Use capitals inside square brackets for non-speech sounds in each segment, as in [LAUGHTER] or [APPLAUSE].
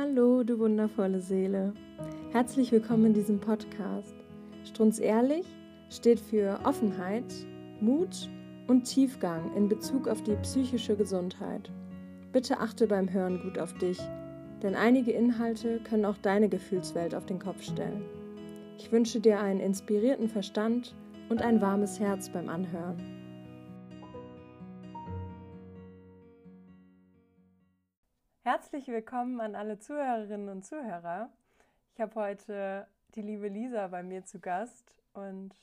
Hallo, du wundervolle Seele. Herzlich willkommen in diesem Podcast. Strunz ehrlich steht für Offenheit, Mut und Tiefgang in Bezug auf die psychische Gesundheit. Bitte achte beim Hören gut auf dich, denn einige Inhalte können auch deine Gefühlswelt auf den Kopf stellen. Ich wünsche dir einen inspirierten Verstand und ein warmes Herz beim Anhören. Herzlich willkommen an alle Zuhörerinnen und Zuhörer. Ich habe heute die liebe Lisa bei mir zu Gast und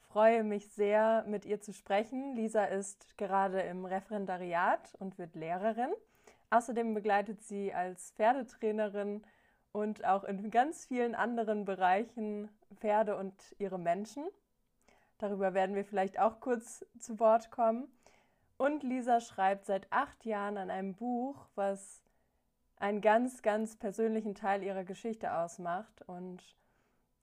freue mich sehr, mit ihr zu sprechen. Lisa ist gerade im Referendariat und wird Lehrerin. Außerdem begleitet sie als Pferdetrainerin und auch in ganz vielen anderen Bereichen Pferde und ihre Menschen. Darüber werden wir vielleicht auch kurz zu Wort kommen. Und Lisa schreibt seit acht Jahren an einem Buch, was einen ganz, ganz persönlichen Teil ihrer Geschichte ausmacht. Und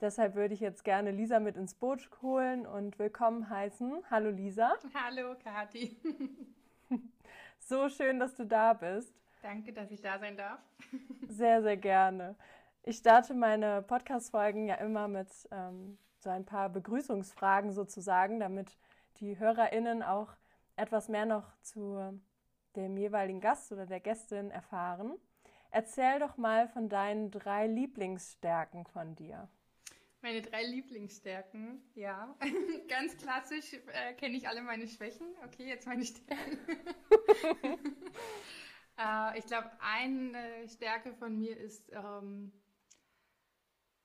deshalb würde ich jetzt gerne Lisa mit ins Boot holen und willkommen heißen. Hallo Lisa. [LAUGHS] Hallo Kathi. [LAUGHS] So schön, dass du da bist. Danke, dass ich da sein darf. [LAUGHS] Sehr, sehr gerne. Ich starte meine Podcast-Folgen ja immer mit ähm, so ein paar Begrüßungsfragen sozusagen, damit die HörerInnen auch etwas mehr noch zu dem jeweiligen Gast oder der Gästin erfahren. Erzähl doch mal von deinen drei Lieblingsstärken von dir. Meine drei Lieblingsstärken, ja. [LAUGHS] Ganz klassisch äh, kenne ich alle meine Schwächen. Okay, jetzt meine Stärken. [LAUGHS] äh, ich glaube, eine Stärke von mir ist, ähm,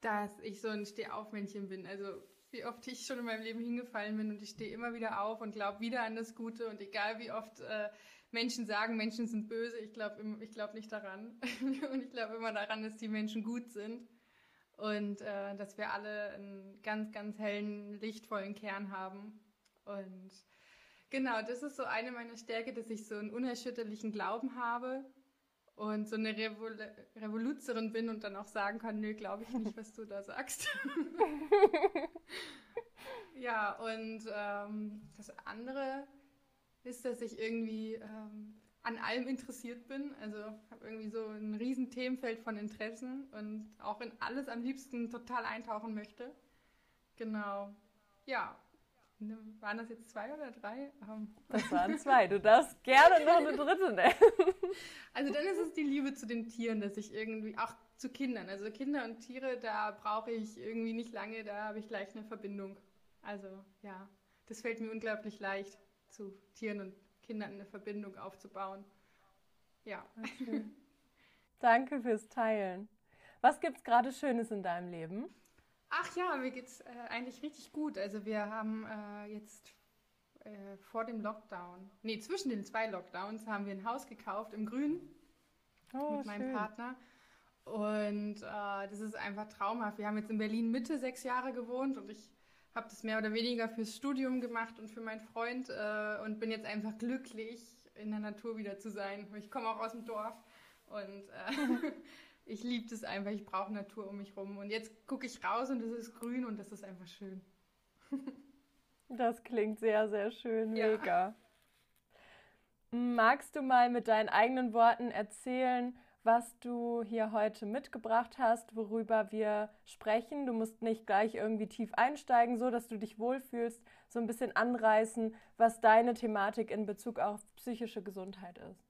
dass ich so ein Stehaufmännchen bin. Also wie oft ich schon in meinem Leben hingefallen bin und ich stehe immer wieder auf und glaube wieder an das Gute und egal wie oft äh, Menschen sagen, Menschen sind böse, ich glaube ich glaub nicht daran. [LAUGHS] und ich glaube immer daran, dass die Menschen gut sind und äh, dass wir alle einen ganz, ganz hellen, lichtvollen Kern haben. Und genau, das ist so eine meiner Stärke, dass ich so einen unerschütterlichen Glauben habe und so eine Revol Revoluzerin bin und dann auch sagen kann, nö, glaube ich nicht, was du da sagst. [LAUGHS] ja, und ähm, das andere ist, dass ich irgendwie ähm, an allem interessiert bin. Also habe irgendwie so ein riesen Themenfeld von Interessen und auch in alles am liebsten total eintauchen möchte. Genau. Ja. Waren das jetzt zwei oder drei? Ähm. Das waren zwei. Du darfst gerne noch eine dritte nennen. [LAUGHS] Also dann ist es die Liebe zu den Tieren, dass ich irgendwie, auch zu Kindern, also Kinder und Tiere, da brauche ich irgendwie nicht lange, da habe ich gleich eine Verbindung. Also ja, das fällt mir unglaublich leicht, zu Tieren und Kindern eine Verbindung aufzubauen. Ja. Okay. [LAUGHS] Danke fürs Teilen. Was gibt's gerade Schönes in deinem Leben? Ach ja, mir geht's äh, eigentlich richtig gut. Also wir haben äh, jetzt äh, vor dem Lockdown, nee, zwischen den zwei Lockdowns haben wir ein Haus gekauft im Grün oh, mit meinem schön. Partner. Und äh, das ist einfach traumhaft. Wir haben jetzt in Berlin Mitte sechs Jahre gewohnt und ich habe das mehr oder weniger fürs Studium gemacht und für meinen Freund äh, und bin jetzt einfach glücklich, in der Natur wieder zu sein. Ich komme auch aus dem Dorf und äh, [LAUGHS] ich liebe das einfach. Ich brauche Natur um mich rum. Und jetzt gucke ich raus und es ist grün und das ist einfach schön. das klingt sehr, sehr schön. Mega. Ja. Magst du mal mit deinen eigenen Worten erzählen, was du hier heute mitgebracht hast, worüber wir sprechen. Du musst nicht gleich irgendwie tief einsteigen, so dass du dich wohlfühlst, so ein bisschen anreißen, was deine Thematik in Bezug auf psychische Gesundheit ist.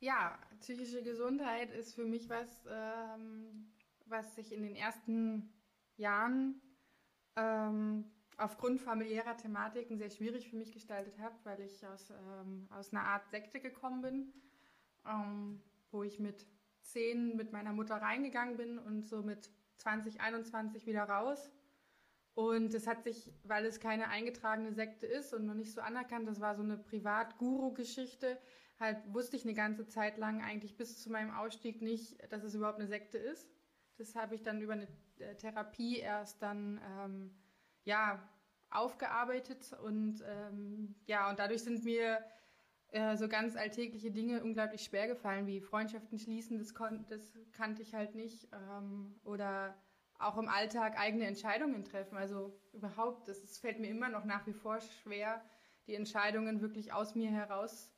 Ja, psychische Gesundheit ist für mich was, ähm, was sich in den ersten Jahren ähm, aufgrund familiärer Thematiken sehr schwierig für mich gestaltet hat, weil ich aus, ähm, aus einer Art Sekte gekommen bin. Ähm, wo ich mit zehn mit meiner Mutter reingegangen bin und so mit 2021 wieder raus. Und es hat sich, weil es keine eingetragene Sekte ist und noch nicht so anerkannt, das war so eine Privat-Guru-Geschichte, halt wusste ich eine ganze Zeit lang eigentlich bis zu meinem Ausstieg nicht, dass es überhaupt eine Sekte ist. Das habe ich dann über eine äh, Therapie erst dann, ähm, ja, aufgearbeitet und ähm, ja, und dadurch sind mir äh, so ganz alltägliche Dinge unglaublich schwer gefallen, wie Freundschaften schließen, das, das kannte ich halt nicht. Ähm, oder auch im Alltag eigene Entscheidungen treffen. Also überhaupt, das, das fällt mir immer noch nach wie vor schwer, die Entscheidungen wirklich aus mir heraus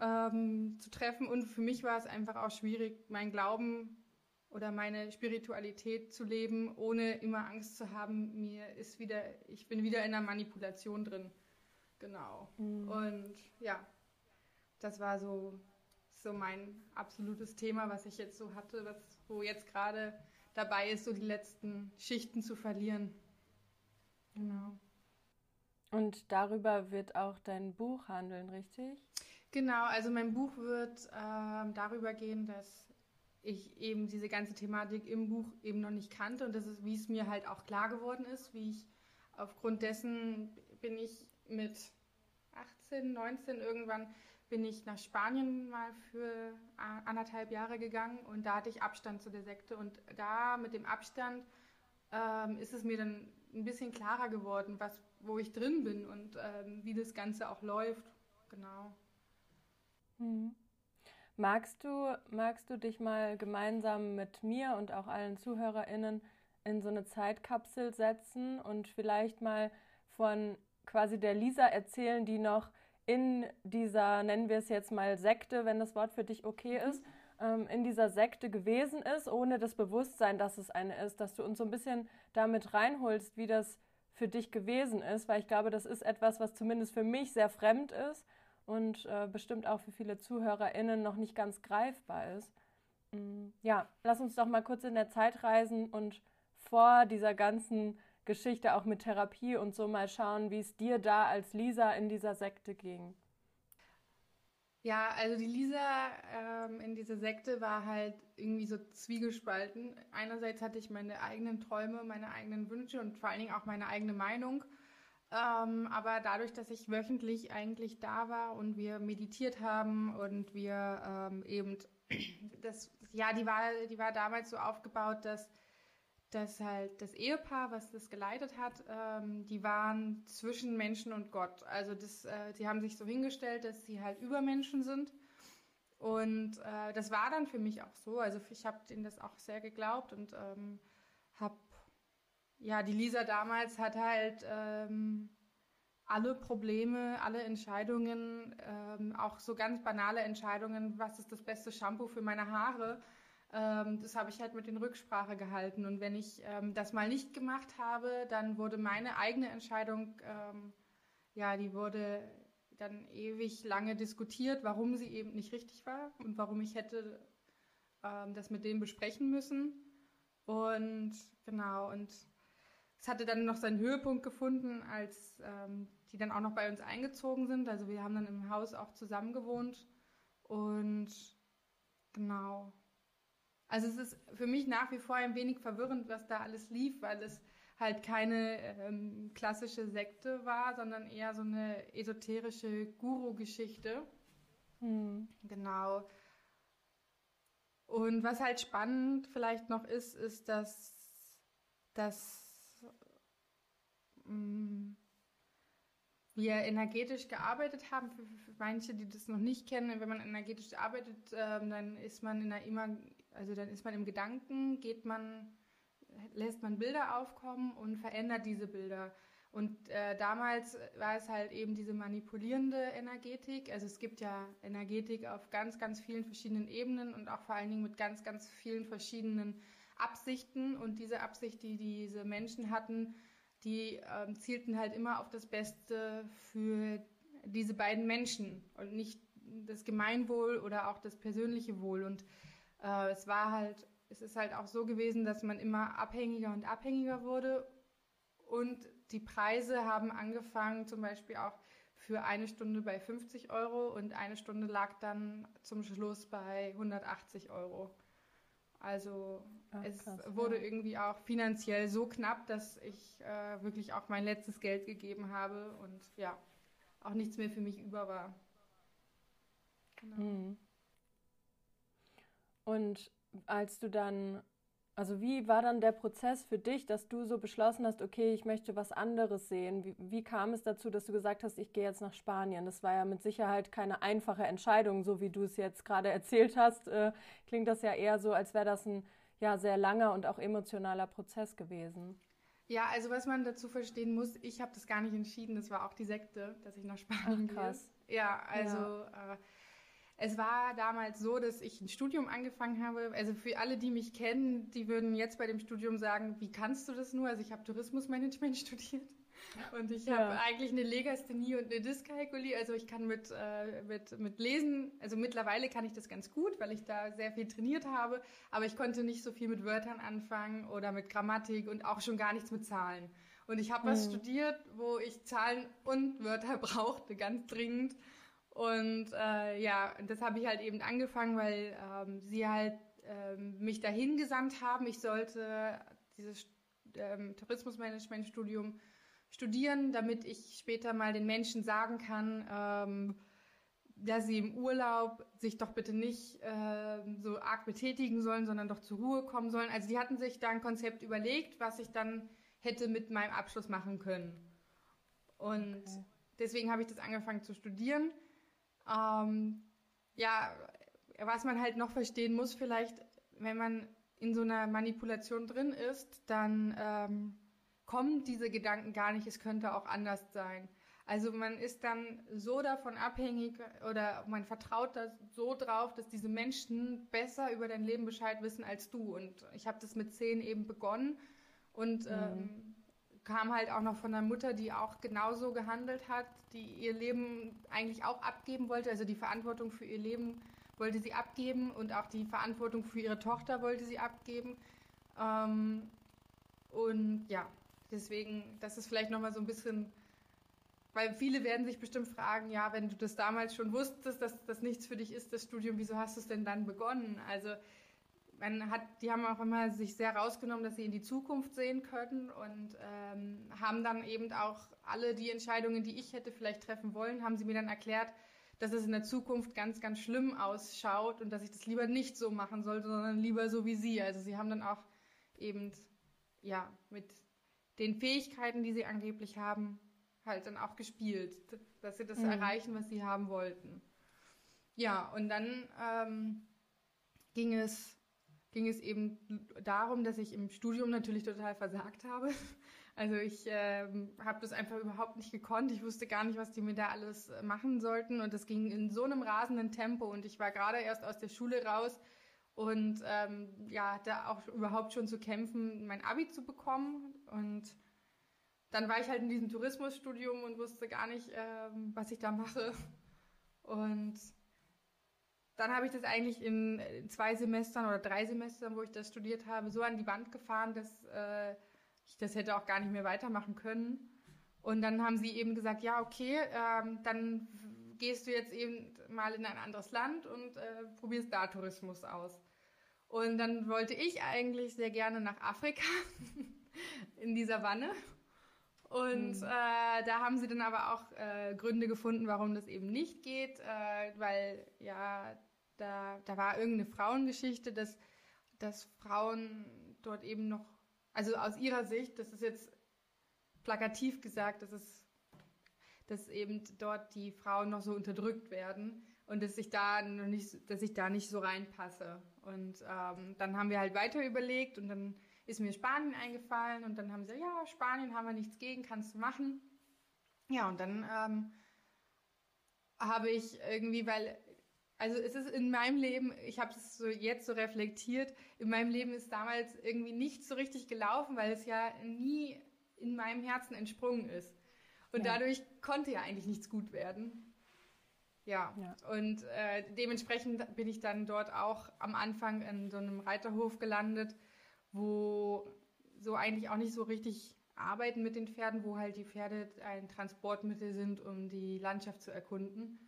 ähm, zu treffen. Und für mich war es einfach auch schwierig, meinen Glauben oder meine Spiritualität zu leben, ohne immer Angst zu haben, mir ist wieder, ich bin wieder in einer Manipulation drin. Genau. Mhm. Und ja, das war so, so mein absolutes Thema, was ich jetzt so hatte, was, wo jetzt gerade dabei ist, so die letzten Schichten zu verlieren. Genau. Und darüber wird auch dein Buch handeln, richtig? Genau, also mein Buch wird äh, darüber gehen, dass ich eben diese ganze Thematik im Buch eben noch nicht kannte und das ist, wie es mir halt auch klar geworden ist, wie ich aufgrund dessen bin ich mit 18, 19 irgendwann bin ich nach Spanien mal für anderthalb Jahre gegangen und da hatte ich Abstand zu der Sekte und da mit dem Abstand ähm, ist es mir dann ein bisschen klarer geworden, was, wo ich drin bin und ähm, wie das Ganze auch läuft. Genau. Mhm. Magst du, magst du dich mal gemeinsam mit mir und auch allen ZuhörerInnen in so eine Zeitkapsel setzen und vielleicht mal von quasi der Lisa erzählen, die noch in dieser, nennen wir es jetzt mal Sekte, wenn das Wort für dich okay mhm. ist, ähm, in dieser Sekte gewesen ist, ohne das Bewusstsein, dass es eine ist, dass du uns so ein bisschen damit reinholst, wie das für dich gewesen ist, weil ich glaube, das ist etwas, was zumindest für mich sehr fremd ist und äh, bestimmt auch für viele ZuhörerInnen noch nicht ganz greifbar ist. Mm, ja, lass uns doch mal kurz in der Zeit reisen und vor dieser ganzen Geschichte auch mit Therapie und so mal schauen, wie es dir da als Lisa in dieser Sekte ging. Ja, also die Lisa ähm, in dieser Sekte war halt irgendwie so zwiegespalten. Einerseits hatte ich meine eigenen Träume, meine eigenen Wünsche und vor allen Dingen auch meine eigene Meinung. Ähm, aber dadurch, dass ich wöchentlich eigentlich da war und wir meditiert haben und wir ähm, eben das, ja, die war, die war damals so aufgebaut, dass dass halt das Ehepaar, was das geleitet hat, ähm, die waren zwischen Menschen und Gott. Also das, äh, die haben sich so hingestellt, dass sie halt Übermenschen sind. Und äh, das war dann für mich auch so. Also ich habe denen das auch sehr geglaubt und ähm, habe, ja, die Lisa damals hat halt ähm, alle Probleme, alle Entscheidungen, ähm, auch so ganz banale Entscheidungen, was ist das beste Shampoo für meine Haare, ähm, das habe ich halt mit den Rücksprache gehalten. Und wenn ich ähm, das mal nicht gemacht habe, dann wurde meine eigene Entscheidung, ähm, ja, die wurde dann ewig lange diskutiert, warum sie eben nicht richtig war und warum ich hätte ähm, das mit denen besprechen müssen. Und genau, und es hatte dann noch seinen Höhepunkt gefunden, als ähm, die dann auch noch bei uns eingezogen sind. Also wir haben dann im Haus auch zusammen gewohnt. Und genau, also es ist für mich nach wie vor ein wenig verwirrend, was da alles lief, weil es halt keine ähm, klassische Sekte war, sondern eher so eine esoterische Guru-Geschichte. Hm. Genau. Und was halt spannend vielleicht noch ist, ist, dass, dass ähm, wir energetisch gearbeitet haben. Für, für, manche, die das noch nicht kennen, wenn man energetisch arbeitet, ähm, dann ist man in einer immer also dann ist man im Gedanken, geht man, lässt man Bilder aufkommen und verändert diese Bilder. Und äh, damals war es halt eben diese manipulierende Energetik. Also es gibt ja Energetik auf ganz, ganz vielen verschiedenen Ebenen und auch vor allen Dingen mit ganz, ganz vielen verschiedenen Absichten. Und diese Absicht, die diese Menschen hatten, die ähm, zielten halt immer auf das Beste für diese beiden Menschen und nicht das Gemeinwohl oder auch das persönliche Wohl. Und äh, es war halt, es ist halt auch so gewesen, dass man immer abhängiger und abhängiger wurde und die Preise haben angefangen, zum Beispiel auch für eine Stunde bei 50 Euro und eine Stunde lag dann zum Schluss bei 180 Euro. Also Ach, es krass, wurde ja. irgendwie auch finanziell so knapp, dass ich äh, wirklich auch mein letztes Geld gegeben habe und ja, auch nichts mehr für mich über war. Genau. Mhm. Und als du dann, also wie war dann der Prozess für dich, dass du so beschlossen hast, okay, ich möchte was anderes sehen? Wie, wie kam es dazu, dass du gesagt hast, ich gehe jetzt nach Spanien? Das war ja mit Sicherheit keine einfache Entscheidung, so wie du es jetzt gerade [LAUGHS] erzählt hast. Äh, klingt das ja eher so, als wäre das ein ja, sehr langer und auch emotionaler Prozess gewesen. Ja, also was man dazu verstehen muss, ich habe das gar nicht entschieden, das war auch die Sekte, dass ich nach Spanien Ach, krass. gehe. Ja, also ja. Äh, es war damals so, dass ich ein Studium angefangen habe. Also für alle, die mich kennen, die würden jetzt bei dem Studium sagen, wie kannst du das nur? Also ich habe Tourismusmanagement [LAUGHS] studiert. Und ich ja. habe eigentlich eine Legasthenie und eine Dyskalkulie. Also ich kann mit, äh, mit, mit Lesen, also mittlerweile kann ich das ganz gut, weil ich da sehr viel trainiert habe. Aber ich konnte nicht so viel mit Wörtern anfangen oder mit Grammatik und auch schon gar nichts mit Zahlen. Und ich habe mhm. was studiert, wo ich Zahlen und Wörter [LAUGHS] brauchte, ganz dringend. Und äh, ja, das habe ich halt eben angefangen, weil ähm, sie halt ähm, mich dahin gesandt haben. Ich sollte dieses ähm, Tourismusmanagement-Studium studieren, damit ich später mal den Menschen sagen kann, ähm, dass sie im Urlaub sich doch bitte nicht äh, so arg betätigen sollen, sondern doch zur Ruhe kommen sollen. Also die hatten sich da ein Konzept überlegt, was ich dann hätte mit meinem Abschluss machen können. Und okay. deswegen habe ich das angefangen zu studieren. Ähm, ja, was man halt noch verstehen muss, vielleicht, wenn man in so einer Manipulation drin ist, dann ähm, kommen diese Gedanken gar nicht, es könnte auch anders sein. Also man ist dann so davon abhängig oder man vertraut da so drauf, dass diese Menschen besser über dein Leben Bescheid wissen als du. Und ich habe das mit zehn eben begonnen und mhm. ähm, kam halt auch noch von einer Mutter, die auch genauso gehandelt hat, die ihr Leben eigentlich auch abgeben wollte, also die Verantwortung für ihr Leben wollte sie abgeben und auch die Verantwortung für ihre Tochter wollte sie abgeben. Ähm, und ja, Deswegen, das ist vielleicht nochmal so ein bisschen, weil viele werden sich bestimmt fragen, ja, wenn du das damals schon wusstest, dass das nichts für dich ist, das Studium, wieso hast du es denn dann begonnen? Also man hat, die haben auch immer sich sehr rausgenommen, dass sie in die Zukunft sehen können und ähm, haben dann eben auch alle die Entscheidungen, die ich hätte vielleicht treffen wollen, haben sie mir dann erklärt, dass es in der Zukunft ganz, ganz schlimm ausschaut und dass ich das lieber nicht so machen sollte, sondern lieber so wie sie. Also sie haben dann auch eben ja mit den Fähigkeiten, die sie angeblich haben, halt dann auch gespielt, dass sie das mhm. erreichen, was sie haben wollten. Ja, und dann ähm, ging es ging es eben darum, dass ich im Studium natürlich total versagt habe. Also ich äh, habe das einfach überhaupt nicht gekonnt. Ich wusste gar nicht, was die mir da alles machen sollten. Und das ging in so einem rasenden Tempo. Und ich war gerade erst aus der Schule raus und ähm, ja, da auch überhaupt schon zu kämpfen, mein Abi zu bekommen. Und dann war ich halt in diesem Tourismusstudium und wusste gar nicht, ähm, was ich da mache. Und dann habe ich das eigentlich in zwei Semestern oder drei Semestern, wo ich das studiert habe, so an die Wand gefahren, dass äh, ich das hätte auch gar nicht mehr weitermachen können. Und dann haben sie eben gesagt, ja, okay, ähm, dann gehst du jetzt eben mal in ein anderes Land und äh, probierst da Tourismus aus. Und dann wollte ich eigentlich sehr gerne nach Afrika [LAUGHS] in die Savanne. Und mhm. äh, da haben sie dann aber auch äh, Gründe gefunden, warum das eben nicht geht, äh, weil ja, da, da war irgendeine Frauengeschichte, dass, dass Frauen dort eben noch, also aus ihrer Sicht, das ist jetzt plakativ gesagt, dass es dass eben dort die Frauen noch so unterdrückt werden und dass ich da noch nicht, dass ich da nicht so reinpasse. Und ähm, dann haben wir halt weiter überlegt und dann ist mir Spanien eingefallen und dann haben sie, ja, Spanien haben wir nichts gegen, kannst du machen. Ja, und dann ähm, habe ich irgendwie, weil, also es ist in meinem Leben, ich habe es so jetzt so reflektiert, in meinem Leben ist damals irgendwie nicht so richtig gelaufen, weil es ja nie in meinem Herzen entsprungen ist. Und ja. dadurch konnte ja eigentlich nichts gut werden. Ja, ja. und äh, dementsprechend bin ich dann dort auch am Anfang in so einem Reiterhof gelandet, wo so eigentlich auch nicht so richtig arbeiten mit den Pferden, wo halt die Pferde ein Transportmittel sind, um die Landschaft zu erkunden.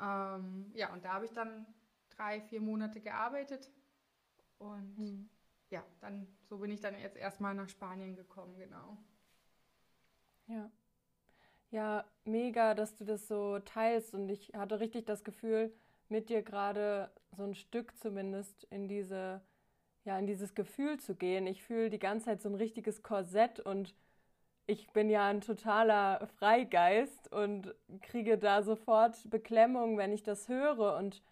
Ähm, ja, und da habe ich dann drei, vier Monate gearbeitet und mhm. ja, dann so bin ich dann jetzt erstmal nach Spanien gekommen, genau. Ja. Ja, mega, dass du das so teilst. Und ich hatte richtig das Gefühl, mit dir gerade so ein Stück zumindest in diese, ja, in dieses Gefühl zu gehen. Ich fühle die ganze Zeit so ein richtiges Korsett und ich bin ja ein totaler Freigeist und kriege da sofort Beklemmung, wenn ich das höre. Und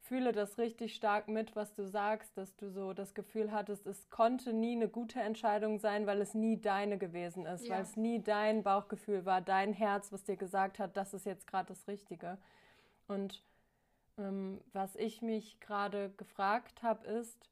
fühle das richtig stark mit, was du sagst, dass du so das Gefühl hattest, es konnte nie eine gute Entscheidung sein, weil es nie deine gewesen ist, ja. weil es nie dein Bauchgefühl war, dein Herz, was dir gesagt hat, das ist jetzt gerade das Richtige. Und Ähm, was ich mich gerade gefragt habe, ist,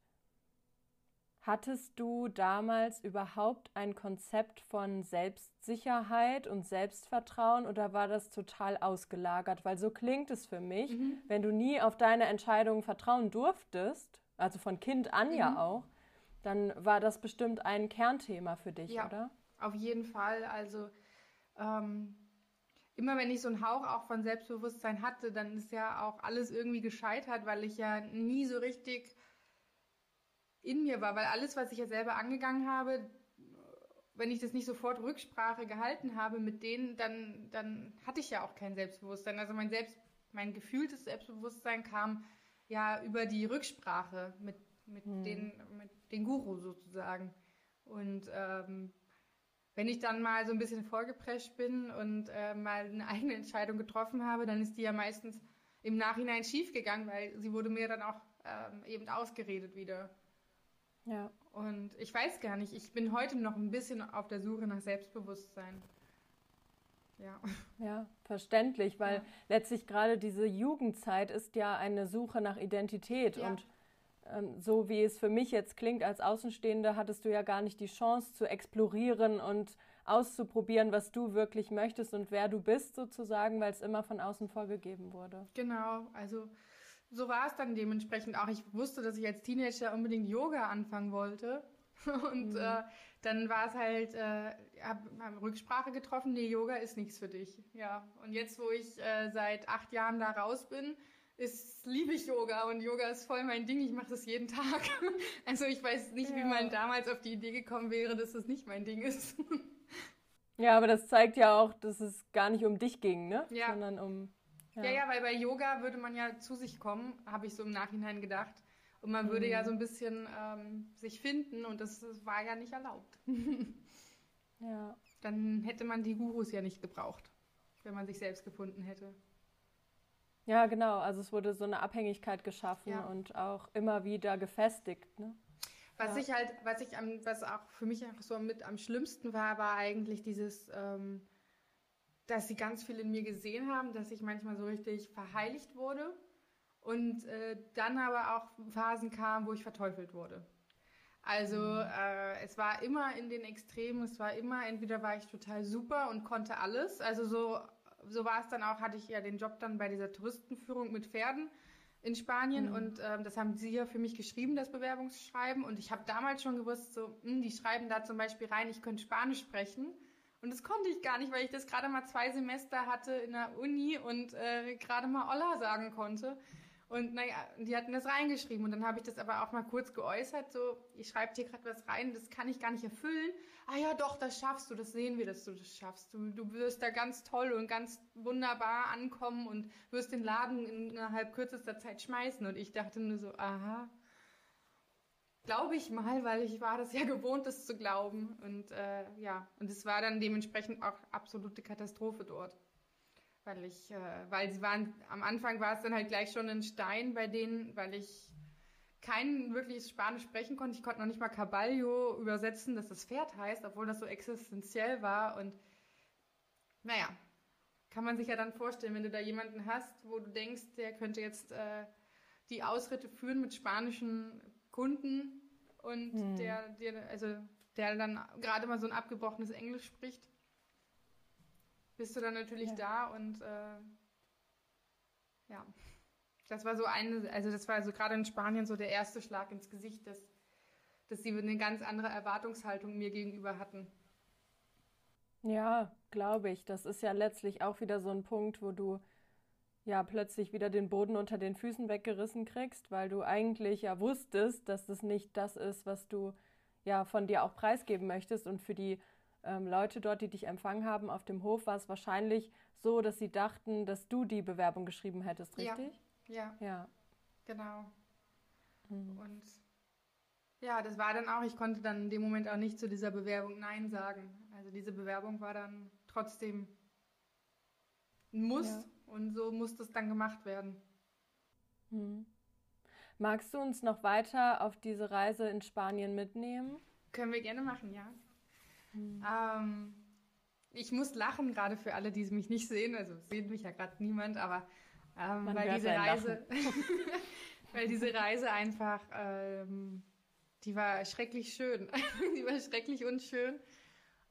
hattest du damals überhaupt ein Konzept von Selbstsicherheit und Selbstvertrauen oder war das total ausgelagert? Weil so klingt es für mich, mhm. wenn du nie auf deine Entscheidungen vertrauen durftest, also von Kind an mhm. ja auch, dann war das bestimmt ein Kernthema für dich, ja, oder? Auf jeden Fall. Also ähm, immer wenn ich so einen Hauch auch von Selbstbewusstsein hatte, dann ist ja auch alles irgendwie gescheitert, weil ich ja nie so richtig in mir war, weil alles, was ich ja selber angegangen habe, wenn ich das nicht sofort Rücksprache gehalten habe mit denen, dann, dann hatte ich ja auch kein Selbstbewusstsein. Also mein Selbst, mein gefühltes Selbstbewusstsein kam ja über die Rücksprache mit, mit, hm. den, mit den Guru sozusagen. Und ähm, wenn ich dann mal so ein bisschen vorgeprescht bin und äh, mal eine eigene Entscheidung getroffen habe, dann ist die ja meistens im Nachhinein schief gegangen, weil sie wurde mir dann auch ähm, eben ausgeredet wieder. Ja. Und ich weiß gar nicht, ich bin heute noch ein bisschen auf der Suche nach Selbstbewusstsein. Ja. [LAUGHS] Ja, verständlich, weil ja. letztlich gerade diese Jugendzeit ist ja eine Suche nach Identität ja. und ähm, so wie es für mich jetzt klingt als Außenstehende, hattest du ja gar nicht die Chance zu explorieren und auszuprobieren, was du wirklich möchtest und wer du bist sozusagen, weil es immer von außen vorgegeben wurde. Genau, also so war es dann dementsprechend auch. Ich wusste, dass ich als Teenager unbedingt Yoga anfangen wollte. [LAUGHS] Und mhm. äh, dann war es halt, äh, habe Rücksprache getroffen, nee, Yoga ist nichts für dich. Ja. Und jetzt, wo ich äh, seit acht Jahren da raus bin, ist, liebe ich Yoga und Yoga ist voll mein Ding. Ich mache das jeden Tag. [LAUGHS] Also ich weiß nicht, ja. wie man damals auf die Idee gekommen wäre, dass das nicht mein Ding ist. [LAUGHS] Ja, aber das zeigt ja auch, dass es gar nicht um dich ging, ne? Ja. Sondern um ja. ja, ja, weil bei Yoga würde man ja zu sich kommen, habe ich so im Nachhinein gedacht. Und man würde ja mhm. so ein bisschen ähm, sich finden und das, das, war ja nicht erlaubt. [LAUGHS] ja. Dann hätte man die Gurus ja nicht gebraucht, wenn man sich selbst gefunden hätte. Ja, genau. Also es wurde so eine Abhängigkeit geschaffen ja. und auch immer wieder gefestigt. Ne? Was ja. ich halt, was ich am, was auch für mich einfach so mit am schlimmsten war, war eigentlich dieses ähm, dass sie ganz viel in mir gesehen haben, dass ich manchmal so richtig verheiligt wurde und äh, dann aber auch Phasen kamen, wo ich verteufelt wurde. Also äh, es war immer in den Extremen, es war immer, entweder war ich total super und konnte alles, also so, so war es dann auch, hatte ich ja den Job dann bei dieser Touristenführung mit Pferden in Spanien mhm. und ähm, das haben sie ja für mich geschrieben, das Bewerbungsschreiben und ich habe damals schon gewusst, so, mh, hm, die schreiben da zum Beispiel rein, ich könnte Spanisch sprechen und das konnte ich gar nicht, weil ich das gerade mal zwei Semester hatte in der Uni und äh, gerade mal Olla sagen konnte. Und naja, die hatten das reingeschrieben und dann habe ich das aber auch mal kurz geäußert, so, ich schreibe dir gerade was rein, das kann ich gar nicht erfüllen. Ah ja, doch, das schaffst du, das sehen wir, dass du das schaffst. Du, du wirst da ganz toll und ganz wunderbar ankommen und wirst den Laden innerhalb kürzester Zeit schmeißen. Und ich dachte nur so, aha, Glaube ich mal, weil ich war das ja [LAUGHS] gewohnt, das zu glauben. Und äh, ja, und es war dann dementsprechend auch absolute Katastrophe dort. Weil ich, äh, weil sie waren, am Anfang war es dann halt gleich schon ein Stein bei denen, weil ich kein wirkliches Spanisch sprechen konnte. Ich konnte noch nicht mal Caballo übersetzen, dass das Pferd heißt, obwohl das so existenziell war. Und naja, kann man sich ja dann vorstellen, wenn du da jemanden hast, wo du denkst, der könnte jetzt äh, die Ausritte führen mit spanischen Kunden und hm. der, der, also der dann gerade mal so ein abgebrochenes Englisch spricht, bist du dann natürlich ja. da und äh, ja. Das war so eine, also das war so gerade in Spanien so der erste Schlag ins Gesicht, dass, dass sie eine ganz andere Erwartungshaltung mir gegenüber hatten. Ja, glaube ich. Das ist ja letztlich auch wieder so ein Punkt, wo du ja plötzlich wieder den Boden unter den Füßen weggerissen kriegst, weil du eigentlich ja wusstest, dass das nicht das ist, was du ja von dir auch preisgeben möchtest. Und für die ähm, Leute dort, die dich empfangen haben auf dem Hof, war es wahrscheinlich so, dass sie dachten, dass du die Bewerbung geschrieben hättest, richtig? Ja. Ja. ja. Genau. Mhm. Und ja, das war dann auch, ich konnte dann in dem Moment auch nicht zu dieser Bewerbung Nein sagen. Also diese Bewerbung war dann trotzdem ein Muss. Ja. Und so muss das dann gemacht werden. Hm. Magst du uns noch weiter auf diese Reise in Spanien mitnehmen? Können wir gerne machen, ja. Hm. Ähm, ich muss lachen, gerade für alle, die mich nicht sehen. Also sieht mich ja gerade niemand, aber ähm, weil diese Reise, [LAUGHS] weil diese Reise einfach, ähm, die war schrecklich schön. [LAUGHS] die war schrecklich unschön.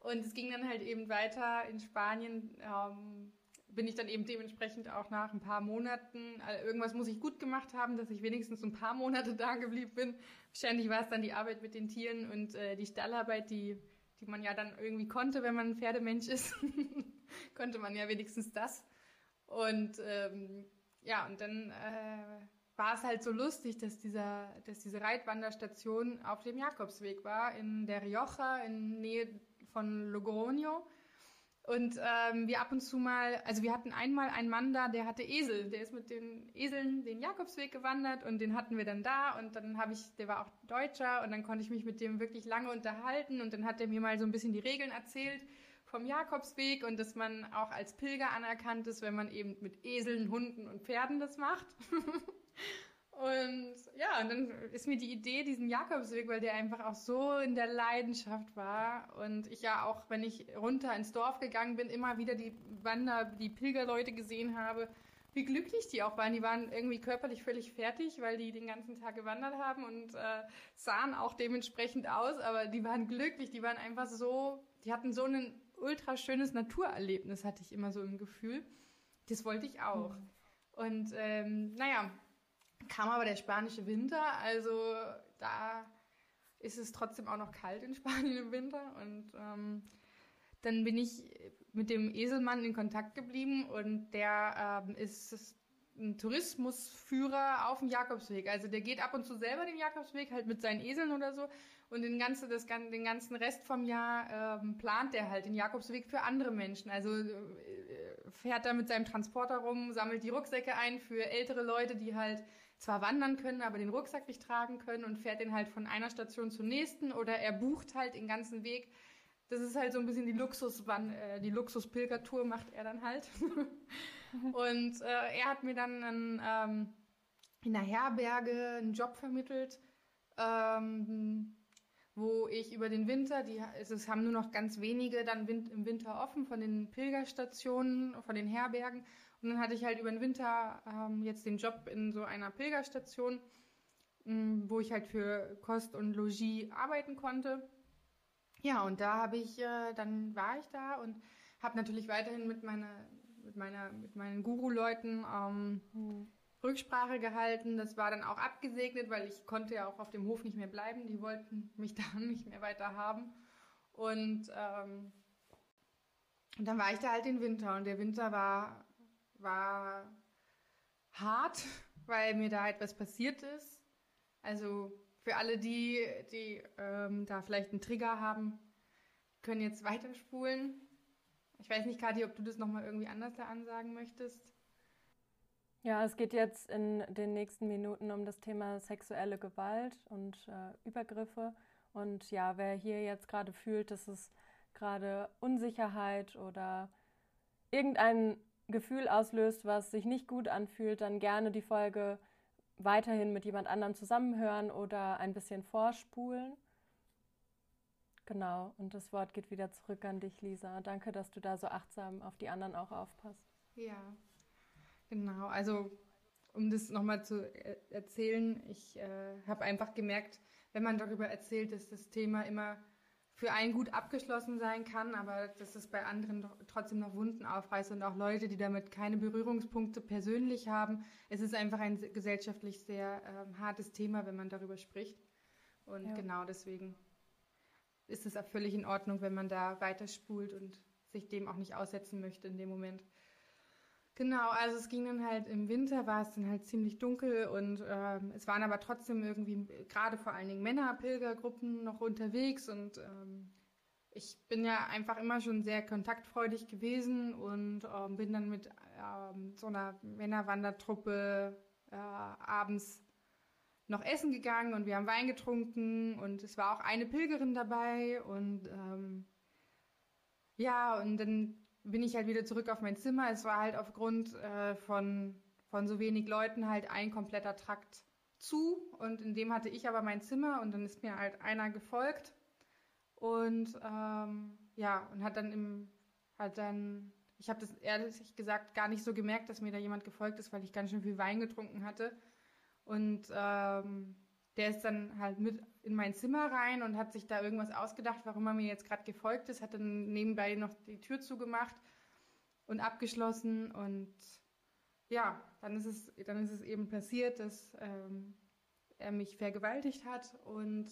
Und es ging dann halt eben weiter in Spanien. Ähm, bin ich dann eben dementsprechend auch nach ein paar Monaten, also irgendwas muss ich gut gemacht haben, dass ich wenigstens ein paar Monate [LAUGHS] da geblieben bin. Wahrscheinlich war es dann die Arbeit mit den Tieren und äh, die Stallarbeit, die, die man ja dann irgendwie konnte, wenn man ein Pferdemensch ist. [LAUGHS] konnte man ja wenigstens das. Und ähm, ja, und dann äh, war es halt so lustig, dass, dieser, dass diese Reitwanderstation auf dem Jakobsweg war, in der Rioja, in Nähe von Logroño. Und ähm, wir ab und zu mal, also wir hatten einmal einen Mann da, der hatte Esel, der ist mit den Eseln den Jakobsweg gewandert und den hatten wir dann da. Und dann habe ich, der war auch Deutscher und dann konnte ich mich mit dem wirklich lange unterhalten. Und dann hat er mir mal so ein bisschen die Regeln erzählt vom Jakobsweg und dass man auch als Pilger anerkannt ist, wenn man eben mit Eseln, Hunden und Pferden das macht. [LAUGHS] Und ja, und dann ist mir die Idee, diesen Jakobsweg, weil der einfach auch so in der Leidenschaft war und ich ja auch, wenn ich runter ins Dorf gegangen bin, immer wieder die Wander, die Pilgerleute gesehen habe, wie glücklich die auch waren. Die waren irgendwie körperlich völlig fertig, weil die den ganzen Tag gewandert haben und äh, sahen auch dementsprechend aus, aber die waren glücklich, die waren einfach so, die hatten so ein ultra schönes Naturerlebnis, hatte ich immer so im Gefühl. Das wollte ich auch. Mhm. Und ähm, naja, kam aber der spanische Winter, also da ist es trotzdem auch noch kalt in [LAUGHS] Spanien im Winter und ähm, dann bin ich mit dem Eselmann in Kontakt geblieben und der ähm, ist ein Tourismusführer auf dem Jakobsweg. Also der geht ab und zu selber den Jakobsweg, halt mit seinen Eseln oder so. Und den, ganze, das, den ganzen Rest vom Jahr ähm, plant er halt den Jakobsweg für andere Menschen. Also äh, fährt da mit seinem Transporter rum, sammelt die Rucksäcke ein für ältere Leute, die halt zwar wandern können, aber den Rucksack nicht tragen können und fährt den halt von einer Station zur nächsten oder er bucht halt den ganzen Weg. Das ist halt so ein bisschen die Luxus, äh, die Luxus-Pilgertour macht er dann halt. [LAUGHS] und äh, er hat mir dann einen, ähm, in der Herberge einen Job vermittelt, ähm, wo ich über den Winter, die, es haben nur noch ganz wenige dann im Winter offen von den Pilgerstationen, von den Herbergen. Und dann hatte ich halt über den Winter ähm, jetzt den Job in so einer Pilgerstation, mh, mm, wo ich halt für Kost und Logis arbeiten konnte. Ja, und da habe ich, äh, dann war ich da und habe natürlich weiterhin mit meiner, mit meiner, mit meinen Guru-Leuten ähm, mhm. Rücksprache gehalten. Das war dann auch abgesegnet, weil ich konnte ja auch auf dem Hof nicht mehr bleiben. Die wollten mich [LAUGHS] da nicht mehr weiter haben. Und, ähm, und dann war ich da halt den Winter und der Winter war war hart, [LAUGHS] weil mir da etwas passiert ist. Also für alle die, die ähm, da vielleicht einen Trigger haben, können jetzt weiterspulen. Ich weiß nicht, Kathi, ob du das nochmal irgendwie anders da ansagen möchtest. Ja, es geht jetzt in den nächsten Minuten um das Thema sexuelle Gewalt und äh, Übergriffe. Und ja, wer hier jetzt gerade fühlt, dass es gerade Unsicherheit oder irgendein Gefühl auslöst, was sich nicht gut anfühlt, dann gerne die Folge weiterhin mit jemand anderem zusammenhören oder ein bisschen vorspulen. Genau, und das Wort geht wieder zurück an dich, Lisa. Danke, dass du da so achtsam auf die anderen auch aufpasst. Ja, genau. Also, um das nochmal zu erzählen, ich äh, habe einfach gemerkt, wenn man darüber erzählt, dass das Thema immer für einen gut abgeschlossen sein kann, aber dass es bei anderen trotzdem noch Wunden aufreißt und auch Leute, die damit keine Berührungspunkte persönlich haben. Es ist einfach ein gesellschaftlich sehr ähm, hartes Thema, wenn man darüber spricht. Und ja. genau deswegen ist es auch völlig in Ordnung, wenn man da weiterspult und sich dem auch nicht aussetzen möchte in dem Moment. Genau, also es ging dann halt im Winter, war es dann halt ziemlich dunkel und ähm, es waren aber trotzdem irgendwie gerade vor allen Dingen Männerpilgergruppen noch unterwegs und ähm, ich bin ja einfach immer schon sehr kontaktfreudig gewesen und ähm, bin dann mit ähm, so einer Männerwandertruppe äh, abends noch essen gegangen und wir haben Wein getrunken und es war auch eine Pilgerin dabei und ähm, ja, und dann bin ich halt wieder zurück auf mein Zimmer. Es war halt aufgrund äh, von, von so wenig Leuten halt ein kompletter Trakt zu und in dem hatte ich aber mein Zimmer und dann ist mir halt einer gefolgt und ähm, ja und hat dann im hat dann Ich habe das ehrlich gesagt gar nicht so gemerkt, dass mir da jemand gefolgt ist, weil ich ganz schön viel Wein getrunken hatte. Und ähm, der ist dann halt mit in mein Zimmer rein und hat sich da irgendwas ausgedacht, warum er mir jetzt gerade gefolgt ist, hat dann nebenbei noch die Tür zugemacht und abgeschlossen und ja, dann ist es, dann ist es eben passiert, dass ähm, er mich vergewaltigt hat und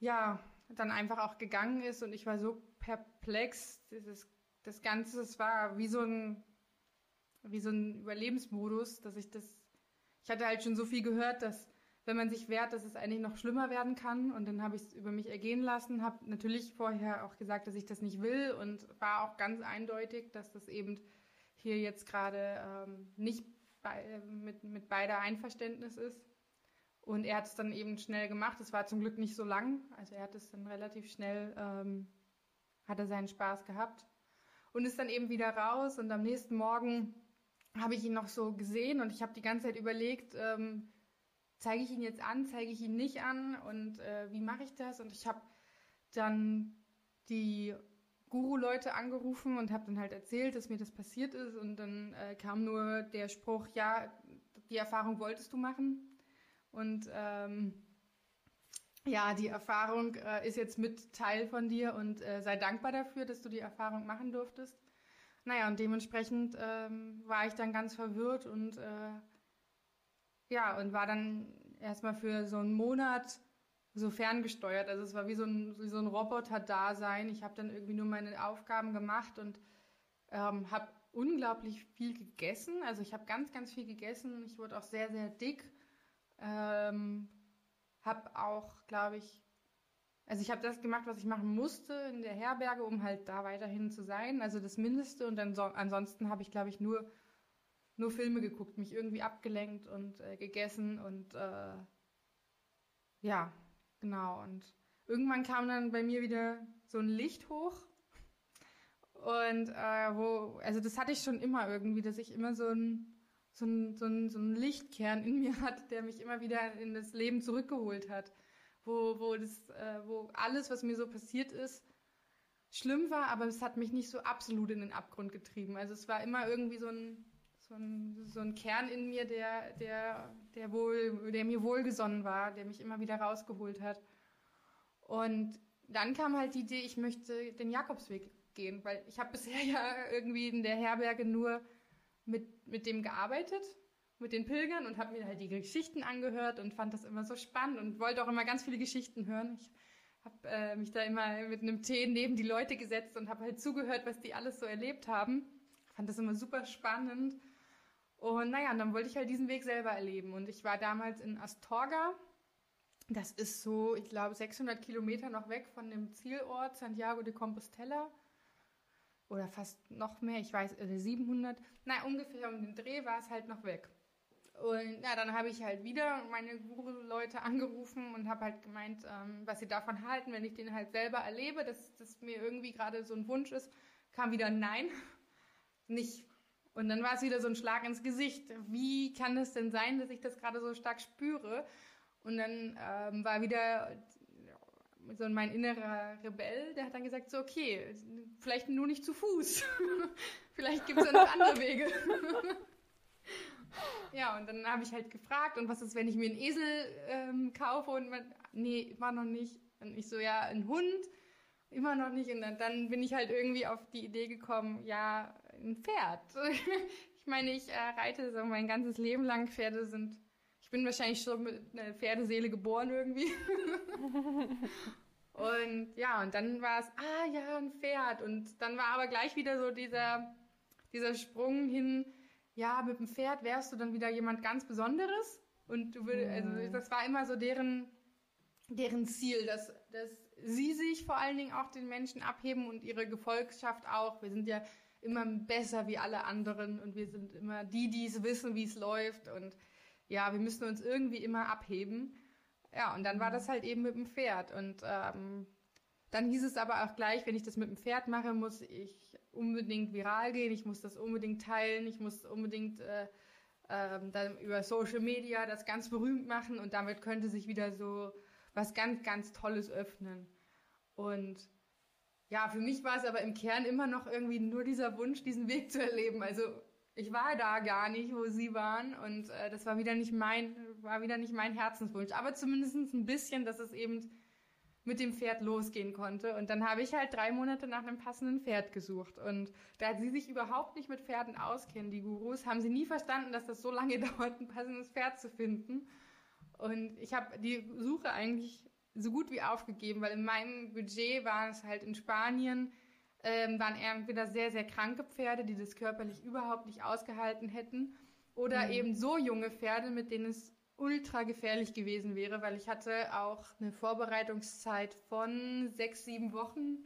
ja, dann einfach auch gegangen ist und ich war so perplex. Dieses, das Ganze, es war wie so ein, wie so ein Überlebensmodus, dass ich das, ich hatte halt schon so viel gehört, dass wenn man sich wehrt, dass es eigentlich noch schlimmer werden kann. Und dann habe ich es über mich ergehen lassen, habe natürlich vorher auch gesagt, dass ich das nicht will und war auch ganz eindeutig, dass das eben hier jetzt gerade ähm, nicht bei, mit, mit beider Einverständnis ist. Und er hat es dann eben schnell gemacht. Es war zum Glück nicht so lang. Also er hat es dann relativ schnell, ähm, hat er seinen Spaß gehabt. Und ist dann eben wieder raus. Und am nächsten Morgen habe ich ihn noch so gesehen und ich habe die ganze Zeit überlegt, ähm, zeige ich ihn jetzt an, zeige ich ihn nicht an und äh, wie mache ich das? Und ich habe dann die Guru-Leute angerufen und habe dann halt erzählt, dass mir das passiert ist und dann äh, kam nur der Spruch, ja, die Erfahrung wolltest du machen und ähm, ja, die Erfahrung äh, ist jetzt mit Teil von dir und äh, sei dankbar dafür, dass du die Erfahrung machen durftest. Naja, und dementsprechend ähm, war ich dann ganz verwirrt und äh, ja, und war dann erstmal für so einen Monat so ferngesteuert. Also es war wie so ein, wie so ein Roboter-Dasein. Ich habe dann irgendwie nur meine Aufgaben gemacht und ähm, habe unglaublich viel gegessen. Also ich habe ganz, ganz viel gegessen. Ich wurde auch sehr, sehr dick. Ähm, habe auch, glaube ich, also ich habe das gemacht, was ich machen musste in der Herberge, um halt da weiterhin zu sein. Also das Mindeste. Und dann so, ansonsten habe ich, glaube ich, nur nur Filme geguckt, mich irgendwie abgelenkt und äh, gegessen und äh, ja, genau. Und irgendwann kam dann bei mir wieder so ein Licht hoch. Und äh, wo, also das hatte ich schon immer irgendwie, dass ich immer so ein, so ein, so ein, so ein Lichtkern in mir [LAUGHS] hatte, der mich immer wieder in das Leben zurückgeholt hat. Wo, wo, das, äh, wo alles, was mir so passiert ist, schlimm war, aber es hat mich nicht so absolut in den Abgrund getrieben. Also es war immer irgendwie so ein, so ein, so ein Kern in mir, der, der, der, wohl, der mir wohlgesonnen war, der mich immer wieder rausgeholt hat. Und dann kam halt die Idee, ich möchte den Jakobsweg gehen, weil ich habe bisher ja irgendwie in der Herberge nur mit, mit dem gearbeitet, mit den Pilgern und habe mir halt die Geschichten angehört und fand das immer so spannend und wollte auch immer ganz viele Geschichten hören. Ich habe äh, mich da immer mit einem Tee neben die Leute gesetzt und habe halt zugehört, was die alles so erlebt haben. Fand das immer super spannend und naja, und dann wollte ich halt diesen Weg selber erleben. Und ich war damals in Astorga. Das ist so, ich glaube, 600 Kilometer noch weg von dem Zielort Santiago de Compostela. Oder fast noch mehr, ich weiß, 700. Na, ungefähr um den Dreh war es halt noch weg. Und ja, dann habe ich halt wieder meine Guru-Leute angerufen und habe halt gemeint, ähm, was sie davon halten, wenn ich den halt selber erlebe, dass das mir irgendwie gerade so ein Wunsch ist. Kam wieder ein Nein. Nicht und dann war es wieder so ein Schlag ins Gesicht. Wie kann es denn sein, dass ich das gerade so stark spüre? Und dann ähm, war wieder so mein innerer Rebell, der hat dann gesagt, so okay, vielleicht nur nicht zu Fuß. [LAUGHS] vielleicht gibt es ja noch andere Wege. [LAUGHS] ja, und dann habe ich halt gefragt, und was ist, wenn ich mir einen Esel ähm, kaufe? Und man, nee, war noch nicht. Und ich so, ja, ein Hund, immer noch nicht. Und dann, dann bin ich halt irgendwie auf die Idee gekommen, ja, ein Pferd. [LAUGHS] Ich meine, ich äh, reite so mein ganzes Leben lang. Pferde sind, ich bin wahrscheinlich schon mit einer Pferdeseele geboren irgendwie. [LAUGHS] und ja, und dann war es, ah ja, ein Pferd. Und dann war aber gleich wieder so dieser, dieser Sprung hin, ja, mit dem Pferd wärst du dann wieder jemand ganz Besonderes. Und du würdest, also mhm. das war immer so deren, deren Ziel, dass, dass sie sich vor allen Dingen auch den Menschen abheben und ihre Gefolgschaft auch. Wir sind ja immer besser wie alle anderen und wir sind immer die, die es wissen, wie es läuft und ja, wir müssen uns irgendwie immer abheben. Ja, und dann war das halt eben mit dem Pferd und ähm, dann hieß es aber auch gleich, wenn ich das mit dem Pferd mache, muss ich unbedingt viral gehen, ich muss das unbedingt teilen, ich muss unbedingt äh, äh, dann über Social Media das ganz berühmt machen und damit könnte sich wieder so was ganz, ganz Tolles öffnen. Und ja, für mich war es aber im Kern immer noch irgendwie nur dieser Wunsch, diesen Weg zu erleben. Also ich war da gar nicht, wo sie waren und äh, das war wieder nicht mein, war wieder nicht mein Herzenswunsch. Aber zumindest ein bisschen, dass es eben mit dem Pferd losgehen konnte. Und dann habe ich halt drei Monate nach einem passenden Pferd gesucht. Und da sie sich überhaupt nicht mit Pferden auskennen, die Gurus, haben sie nie verstanden, dass das so lange [LAUGHS] dauert, ein passendes Pferd zu finden. Und ich habe die Suche eigentlich so gut wie aufgegeben, weil in meinem Budget war es halt in Spanien, ähm, waren entweder sehr, sehr kranke Pferde, die das körperlich überhaupt nicht ausgehalten hätten, oder mhm. eben so junge Pferde, mit denen es ultra gefährlich gewesen wäre, weil ich hatte auch eine Vorbereitungszeit von sechs, sieben Wochen,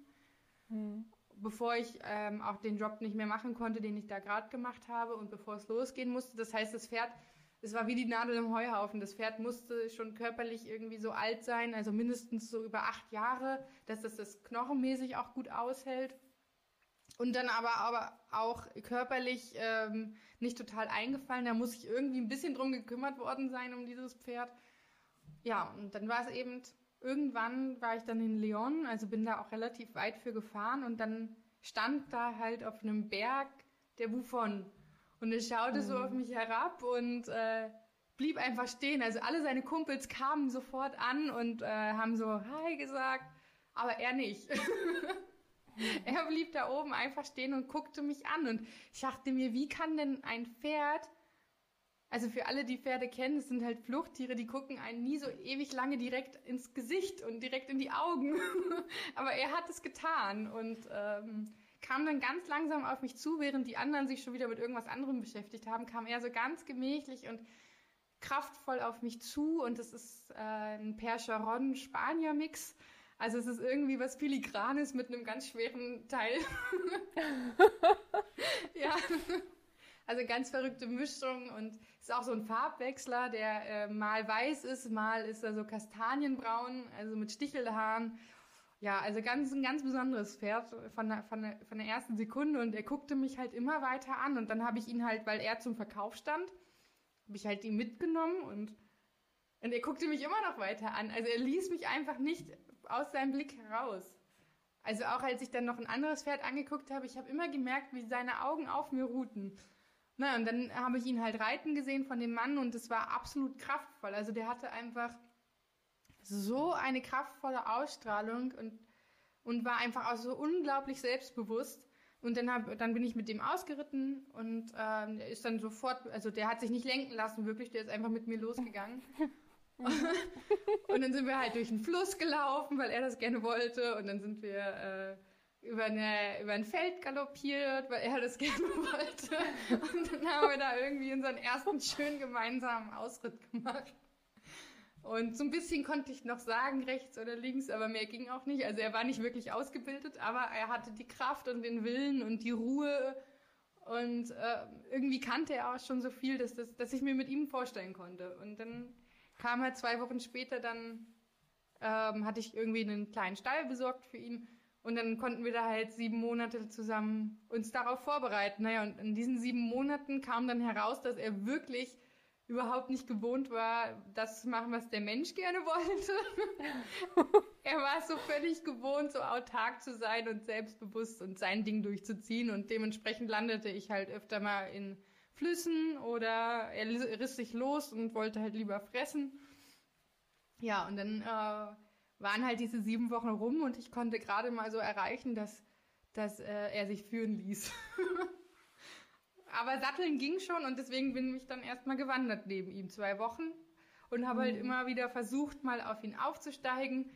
mhm. bevor ich ähm, auch den Job nicht mehr machen konnte, den ich da gerade gemacht habe und bevor es losgehen musste. Das heißt, das Pferd, es war wie die Nadel im Heuhaufen. Das Pferd musste schon körperlich irgendwie so alt sein, also mindestens so über acht Jahre, dass es das knochenmäßig auch gut aushält. Und dann aber, aber auch körperlich ähm, nicht total eingefallen. Da muss ich irgendwie ein bisschen drum gekümmert worden sein um dieses Pferd. Ja, und dann war es eben, irgendwann war ich dann in Lyon, also bin da auch relativ weit für gefahren und dann stand da halt auf einem Berg der Buffon. Und er schaute mhm. so auf mich herab und äh, blieb einfach stehen. Also alle seine Kumpels kamen sofort an und äh, haben so Hi gesagt, aber er nicht. [LAUGHS] er blieb da oben einfach stehen und guckte mich an. Und ich dachte mir, wie kann denn ein Pferd, also für alle, die Pferde kennen, es sind halt Fluchttiere, die gucken einen nie so ewig lange direkt ins Gesicht und direkt in die Augen. [LAUGHS] Aber er hat es getan und ähm, kam dann ganz langsam auf mich zu, während die anderen sich schon wieder mit irgendwas anderem beschäftigt haben, kam er so ganz gemächlich und kraftvoll auf mich zu und das ist äh, ein Percheron-Spanier-Mix also es ist irgendwie was Filigranes mit einem ganz schweren Teil. [LAUGHS] ja. Also ganz verrückte Mischung und ist auch so ein Farbwechsler, der äh, mal weiß ist, mal ist er so kastanienbraun, also mit Stichelhaaren. Ja, also ganz ein ganz besonderes Pferd von der, von, der, von der ersten Sekunde und er guckte mich halt immer weiter an und dann habe ich ihn halt, weil er zum Verkauf stand, habe ich halt ihn mitgenommen und und er guckte mich immer noch weiter an. Also er ließ mich einfach nicht aus seinem Blick heraus. Also auch als ich dann noch ein anderes Pferd angeguckt habe, ich habe immer gemerkt, wie seine Augen auf mir ruhten. Na, und dann habe ich ihn halt reiten gesehen von dem Mann und es war absolut kraftvoll. Also der hatte einfach so eine kraftvolle Ausstrahlung und, und war einfach auch so unglaublich selbstbewusst. Und dann, hab, dann bin ich mit dem ausgeritten und ähm, er ist dann sofort, also der hat sich nicht lenken lassen, wirklich, der ist einfach mit mir losgegangen. [LAUGHS] und dann sind wir halt durch den Fluss gelaufen, weil er das gerne wollte. Und dann sind wir äh, über, eine, über ein Feld galoppiert, weil er das [LAUGHS] gerne wollte. Und dann haben wir da irgendwie unseren ersten schönen gemeinsamen Ausritt gemacht. Und so ein bisschen konnte ich noch sagen, rechts oder links, aber mehr ging auch nicht. Also er war nicht wirklich ausgebildet, aber er hatte die Kraft und den Willen und die Ruhe. Und äh, irgendwie kannte er auch schon so viel, dass, das, dass ich mir mit ihm vorstellen konnte. Und dann kam halt zwei Wochen später dann, ähm, hatte ich irgendwie einen kleinen Stall besorgt für ihn und dann konnten wir da halt sieben Monate zusammen uns darauf vorbereiten. Naja, und in diesen sieben Monaten kam dann heraus, dass er wirklich überhaupt nicht gewohnt war, das zu machen, was der Mensch gerne [LAUGHS] wollte. er war so völlig gewohnt, so autark zu sein und selbstbewusst und sein Ding durchzuziehen und dementsprechend landete ich halt öfter mal in Flüssen oder er riss sich los und wollte halt lieber fressen. Ja, und dann äh, waren halt diese sieben Wochen rum und ich konnte gerade mal so erreichen, dass, dass äh, er sich führen ließ. [LAUGHS] Aber Satteln ging schon und deswegen bin ich dann erstmal gewandert neben ihm zwei Wochen und habe halt mhm. halt immer wieder versucht, mal auf ihn aufzusteigen.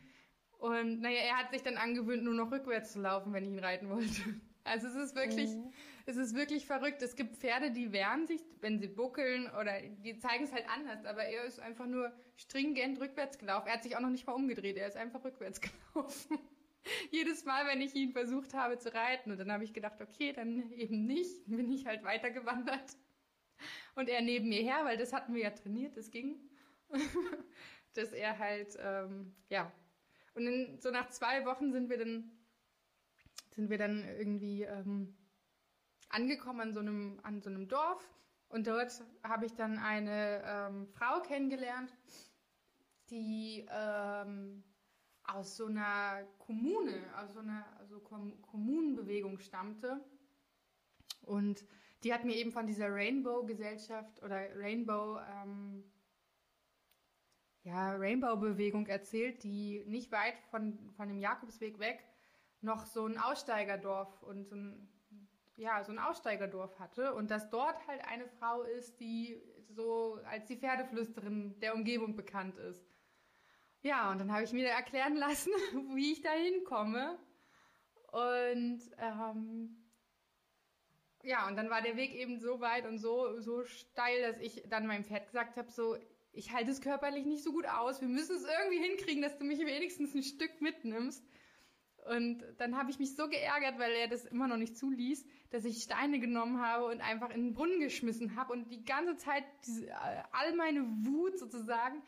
Und naja, er hat sich dann angewöhnt, nur noch rückwärts zu laufen, wenn ich ihn reiten wollte. [LAUGHS] Also es ist wirklich, mhm. es ist wirklich verrückt. Es gibt Pferde, die wehren sich, wenn sie buckeln oder die zeigen es halt anders. Aber er ist einfach nur stringent rückwärts gelaufen. Er hat sich auch noch nicht mal umgedreht. Er ist einfach rückwärts [LAUGHS] gelaufen. [LAUGHS] Jedes Mal, wenn ich ihn versucht habe zu reiten. Und dann habe ich gedacht, okay, dann eben nicht. Bin ich halt weitergewandert. Und er neben mir her, weil das hatten wir ja trainiert, das ging. [LAUGHS] Dass er halt, ähm, ja. Und dann, so nach zwei Wochen sind wir dann sind wir dann irgendwie ähm, angekommen an so einem, an so einem Dorf und dort habe ich dann eine ähm, Frau kennengelernt, die ähm, aus so einer Kommune, aus so einer also Kommunenbewegung stammte. Und die hat mir eben von dieser Rainbow-Gesellschaft oder Rainbow, ähm, ja, Rainbow-Bewegung erzählt, die nicht weit von, von dem Jakobsweg weg noch so ein Aussteigerdorf und so ein, ja, so ein Aussteigerdorf hatte und dass dort halt eine Frau ist, die so als die Pferdeflüsterin der Umgebung bekannt ist. Ja, und dann habe ich mir erklären lassen, [LAUGHS] wie ich da hinkomme. Und ähm, ja, und dann war der Weg eben so weit und so, so steil, dass ich dann meinem Pferd gesagt habe, so, ich halte es körperlich nicht so gut aus. Wir müssen es irgendwie hinkriegen, dass du mich wenigstens ein Stück mitnimmst. Und dann habe ich mich so geärgert, weil er das immer noch nicht zuließ, dass ich Steine genommen habe und einfach in den Brunnen geschmissen habe und die ganze Zeit diese, äh, all meine Wut sozusagen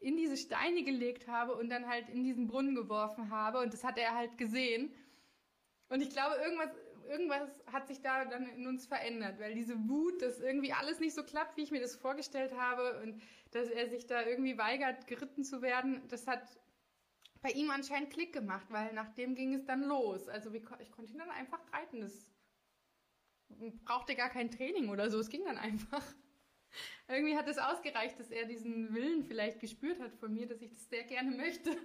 in diese Steine gelegt habe und dann halt in diesen Brunnen geworfen habe. Und das hat er halt gesehen. Und ich glaube, irgendwas, irgendwas hat sich da dann in uns verändert, weil diese Wut, dass irgendwie alles nicht so klappt, wie ich mir das vorgestellt habe und dass er sich da irgendwie weigert, geritten zu werden, das hat bei ihm anscheinend Klick gemacht, weil nach dem ging es dann los. Also ich konnte ihn dann einfach reiten. Das brauchte gar kein Training oder so, es ging dann einfach. Irgendwie hat es ausgereicht, dass er diesen Willen vielleicht gespürt hat von mir, dass ich das sehr gerne möchte.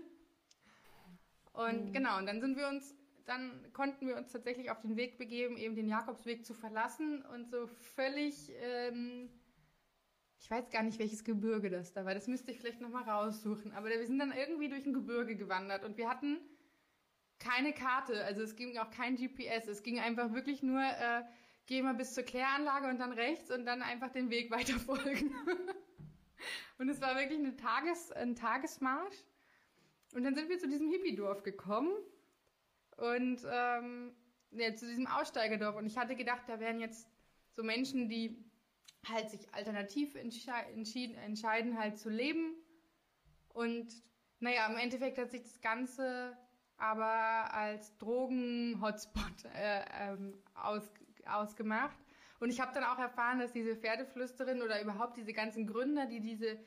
Und mhm. genau, und dann sind wir uns, dann konnten wir uns tatsächlich auf den Weg begeben, eben den Jakobsweg zu verlassen und so völlig, ähm, ich weiß gar nicht, welches Gebirge das da war, das müsste ich vielleicht nochmal raussuchen, aber wir sind dann irgendwie durch ein Gebirge gewandert und wir hatten keine Karte, also es ging auch kein GPS, es ging einfach wirklich nur, äh, geh mal bis zur Kläranlage und dann rechts und dann einfach den Weg weiter folgen. [LAUGHS] und es war wirklich eine Tages, ein Tagesmarsch. Und dann sind wir zu diesem Hippie-Dorf gekommen und ähm, ja, zu diesem Aussteigerdorf. Und ich hatte gedacht, da wären jetzt so Menschen, die halt sich alternativ entschieden, entscheiden, halt zu leben. Und naja, im Endeffekt hat sich das Ganze aber als Drogen-Hotspot äh, ähm, aus, ausgemacht. Und ich habe dann auch erfahren, dass diese Pferdeflüsterin oder überhaupt diese ganzen Gründer, die diese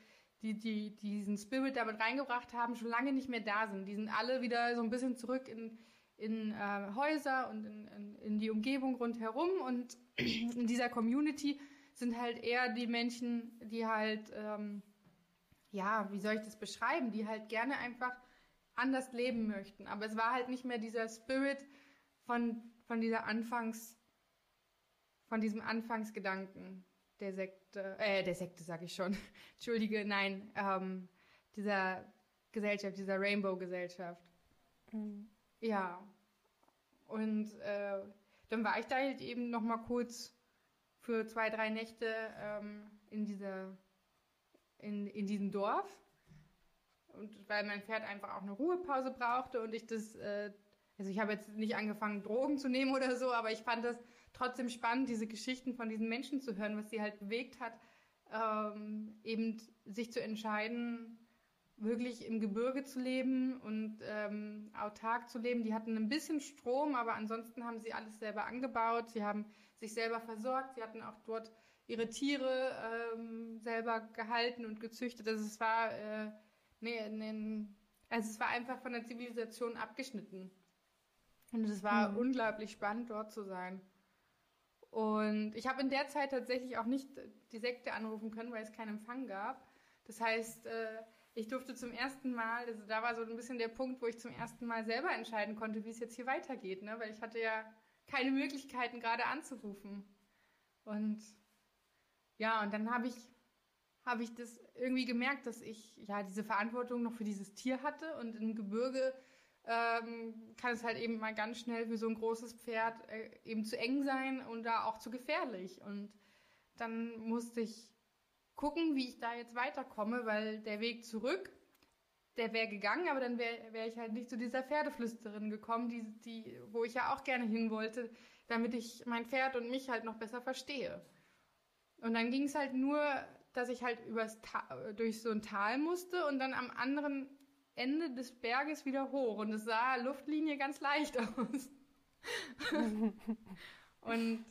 die, die diesen Spirit damit reingebracht haben, schon lange nicht mehr da sind. Die sind alle wieder so ein bisschen zurück in, in äh, Häuser und in, in, in die Umgebung rundherum. Und in dieser Community sind halt eher die Menschen, die halt, ähm, ja, wie soll ich das beschreiben, die halt gerne einfach anders leben möchten. Aber es war halt nicht mehr dieser Spirit von, von dieser Anfangs- von diesem Anfangsgedanken der Sekte, äh, der Sekte sage ich schon, [LAUGHS] entschuldige, nein, ähm, dieser Gesellschaft, dieser Rainbow-Gesellschaft. Mhm. Ja, und äh, dann war ich da halt eben noch mal kurz für zwei, drei Nächte ähm, in dieser, in, in diesem Dorf. Und weil mein Pferd einfach auch eine Ruhepause brauchte und ich das, äh, also ich habe jetzt nicht angefangen, Drogen zu nehmen oder so, aber ich fand das trotzdem spannend, diese Geschichten von diesen Menschen zu hören, was sie halt bewegt hat, ähm, eben sich zu entscheiden, wirklich im Gebirge zu leben und ähm, autark zu leben. Die hatten ein bisschen Strom, aber ansonsten haben sie alles selber angebaut. Sie haben sich selber versorgt. Sie hatten auch dort ihre Tiere ähm, selber gehalten und gezüchtet. Also es war, äh, nee, nee, also es war einfach von der Zivilisation abgeschnitten. Und es war mhm. unglaublich spannend, dort zu sein. Und ich habe in der Zeit tatsächlich auch nicht die Sekte anrufen können, weil es keinen Empfang gab. Das heißt, äh, ich durfte zum ersten Mal, also da war so ein bisschen der Punkt, wo ich zum ersten Mal selber entscheiden konnte, wie es jetzt hier weitergeht, ne? weil ich hatte ja keine Möglichkeiten gerade anzurufen. Und ja, und dann habe ich, habe ich das irgendwie gemerkt, dass ich ja diese Verantwortung noch für dieses Tier hatte und im Gebirge ähm, kann es halt eben mal ganz schnell für so ein großes Pferd äh, eben zu eng sein und da auch zu gefährlich. Und dann musste ich gucken, wie ich da jetzt weiterkomme, weil der Weg zurück, der wäre gegangen, aber dann wäre wär ich halt nicht zu dieser Pferdeflüsterin gekommen, die, die, wo ich ja auch gerne hin wollte, damit ich mein Pferd und mich halt noch besser verstehe. Und dann ging es halt nur, dass ich halt übers durch so ein Tal musste und dann am anderen Ende des Berges wieder hoch und es sah Luftlinie ganz leicht [LAUGHS] aus. und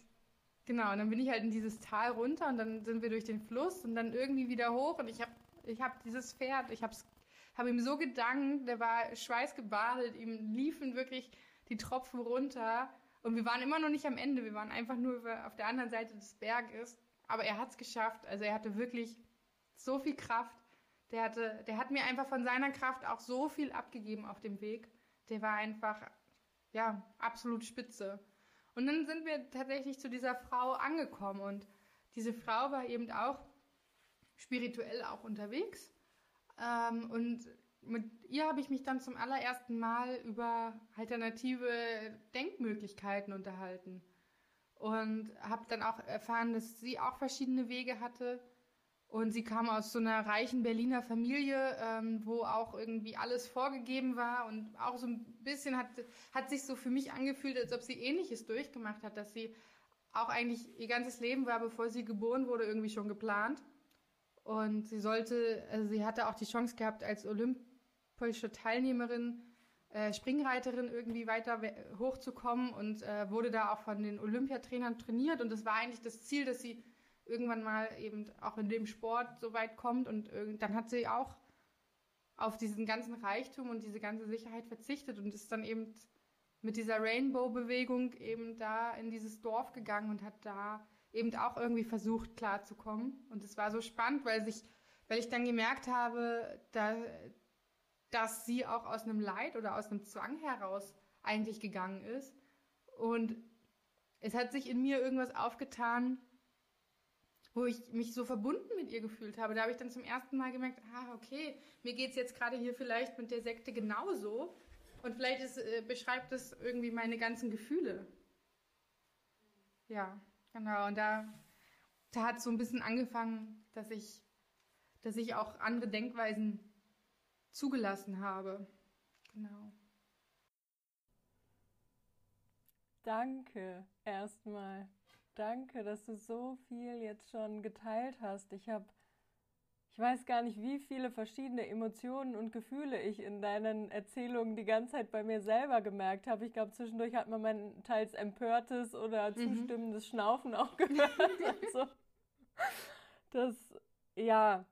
genau, und dann bin ich halt in dieses Tal runter und dann sind wir durch den Fluss und dann irgendwie wieder hoch und ich habe ich hab dieses Pferd, ich habe es habe ihm so gedankt, der war schweißgebadet, ihm liefen wirklich die Tropfen runter und wir waren immer noch nicht am Ende, wir waren einfach nur auf der anderen Seite des Berges, aber er hat es geschafft, also er hatte wirklich so viel Kraft, der hatte, der hat mir einfach von seiner Kraft auch so viel abgegeben auf dem Weg, der war einfach, ja, absolut spitze. Und dann sind wir tatsächlich zu dieser Frau angekommen und diese Frau war eben auch spirituell auch unterwegs. Ähm, und mit ihr habe ich mich dann zum allerersten Mal über alternative Denkmöglichkeiten unterhalten. Und habe dann auch erfahren, dass sie auch verschiedene Wege hatte. Und sie kam aus so einer reichen Berliner Familie, ähm, wo auch irgendwie alles vorgegeben war und auch so ein bisschen hat, hat sich so für mich angefühlt, als ob sie ähnliches durchgemacht hat, dass sie auch eigentlich ihr ganzes Leben war, bevor sie geboren wurde, irgendwie schon geplant. Und sie sollte, also sie hatte auch die Chance gehabt, als olympische Teilnehmerin, äh, Springreiterin irgendwie weiter hochzukommen und äh, wurde da auch von den Olympiatrainern trainiert. Und das war eigentlich das Ziel, dass sie irgendwann mal eben auch in dem Sport so weit kommt. Und dann hat sie auch auf diesen ganzen Reichtum und diese ganze Sicherheit verzichtet und ist dann eben mit dieser Rainbow-Bewegung eben da in dieses Dorf gegangen und hat da eben auch irgendwie versucht klarzukommen. Und es war so spannend, weil sich, weil ich dann gemerkt habe, da, dass sie auch aus einem Leid oder aus einem Zwang heraus eigentlich gegangen ist. Und es hat sich in mir irgendwas aufgetan, wo ich mich so verbunden mit ihr gefühlt habe. Da habe ich dann zum ersten Mal gemerkt, ah, okay, mir geht es jetzt gerade hier vielleicht mit der Sekte genauso. Und vielleicht ist, äh, beschreibt es irgendwie meine ganzen Gefühle. Ja. Genau, und da, da hat so ein bisschen angefangen, dass ich, dass ich auch andere Denkweisen zugelassen habe. Genau. Danke erstmal. Danke, dass du so viel jetzt schon geteilt hast. Ich habe ich weiß gar nicht, wie viele verschiedene Emotionen und Gefühle ich in deinen Erzählungen die ganze Zeit bei mir selber gemerkt habe. Ich glaube, zwischendurch hat man mein teils empörtes oder mhm. zustimmendes Schnaufen auch [LAUGHS] gehört. also, das, ja,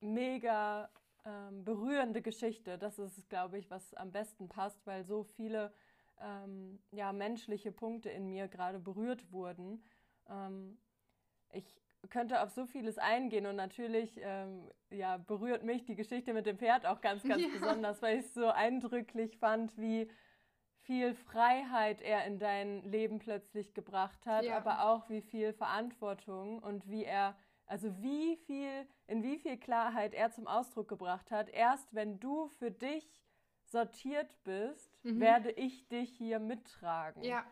mega ähm, berührende Geschichte. Das ist, glaube ich, was am besten passt, weil so viele ähm, ja, menschliche Punkte in mir gerade berührt wurden. Ähm, ich könnte auf so vieles eingehen und natürlich ähm, ja, berührt mich die Geschichte mit dem Pferd auch ganz, ganz [LAUGHS] ja. besonders, weil ich es so eindrücklich fand, wie viel Freiheit er in dein Leben plötzlich gebracht hat, ja. aber auch wie viel Verantwortung und wie er, also wie viel, in wie viel Klarheit er zum Ausdruck gebracht hat. Erst wenn du für dich sortiert bist, mhm. werde ich dich hier mittragen. Ja.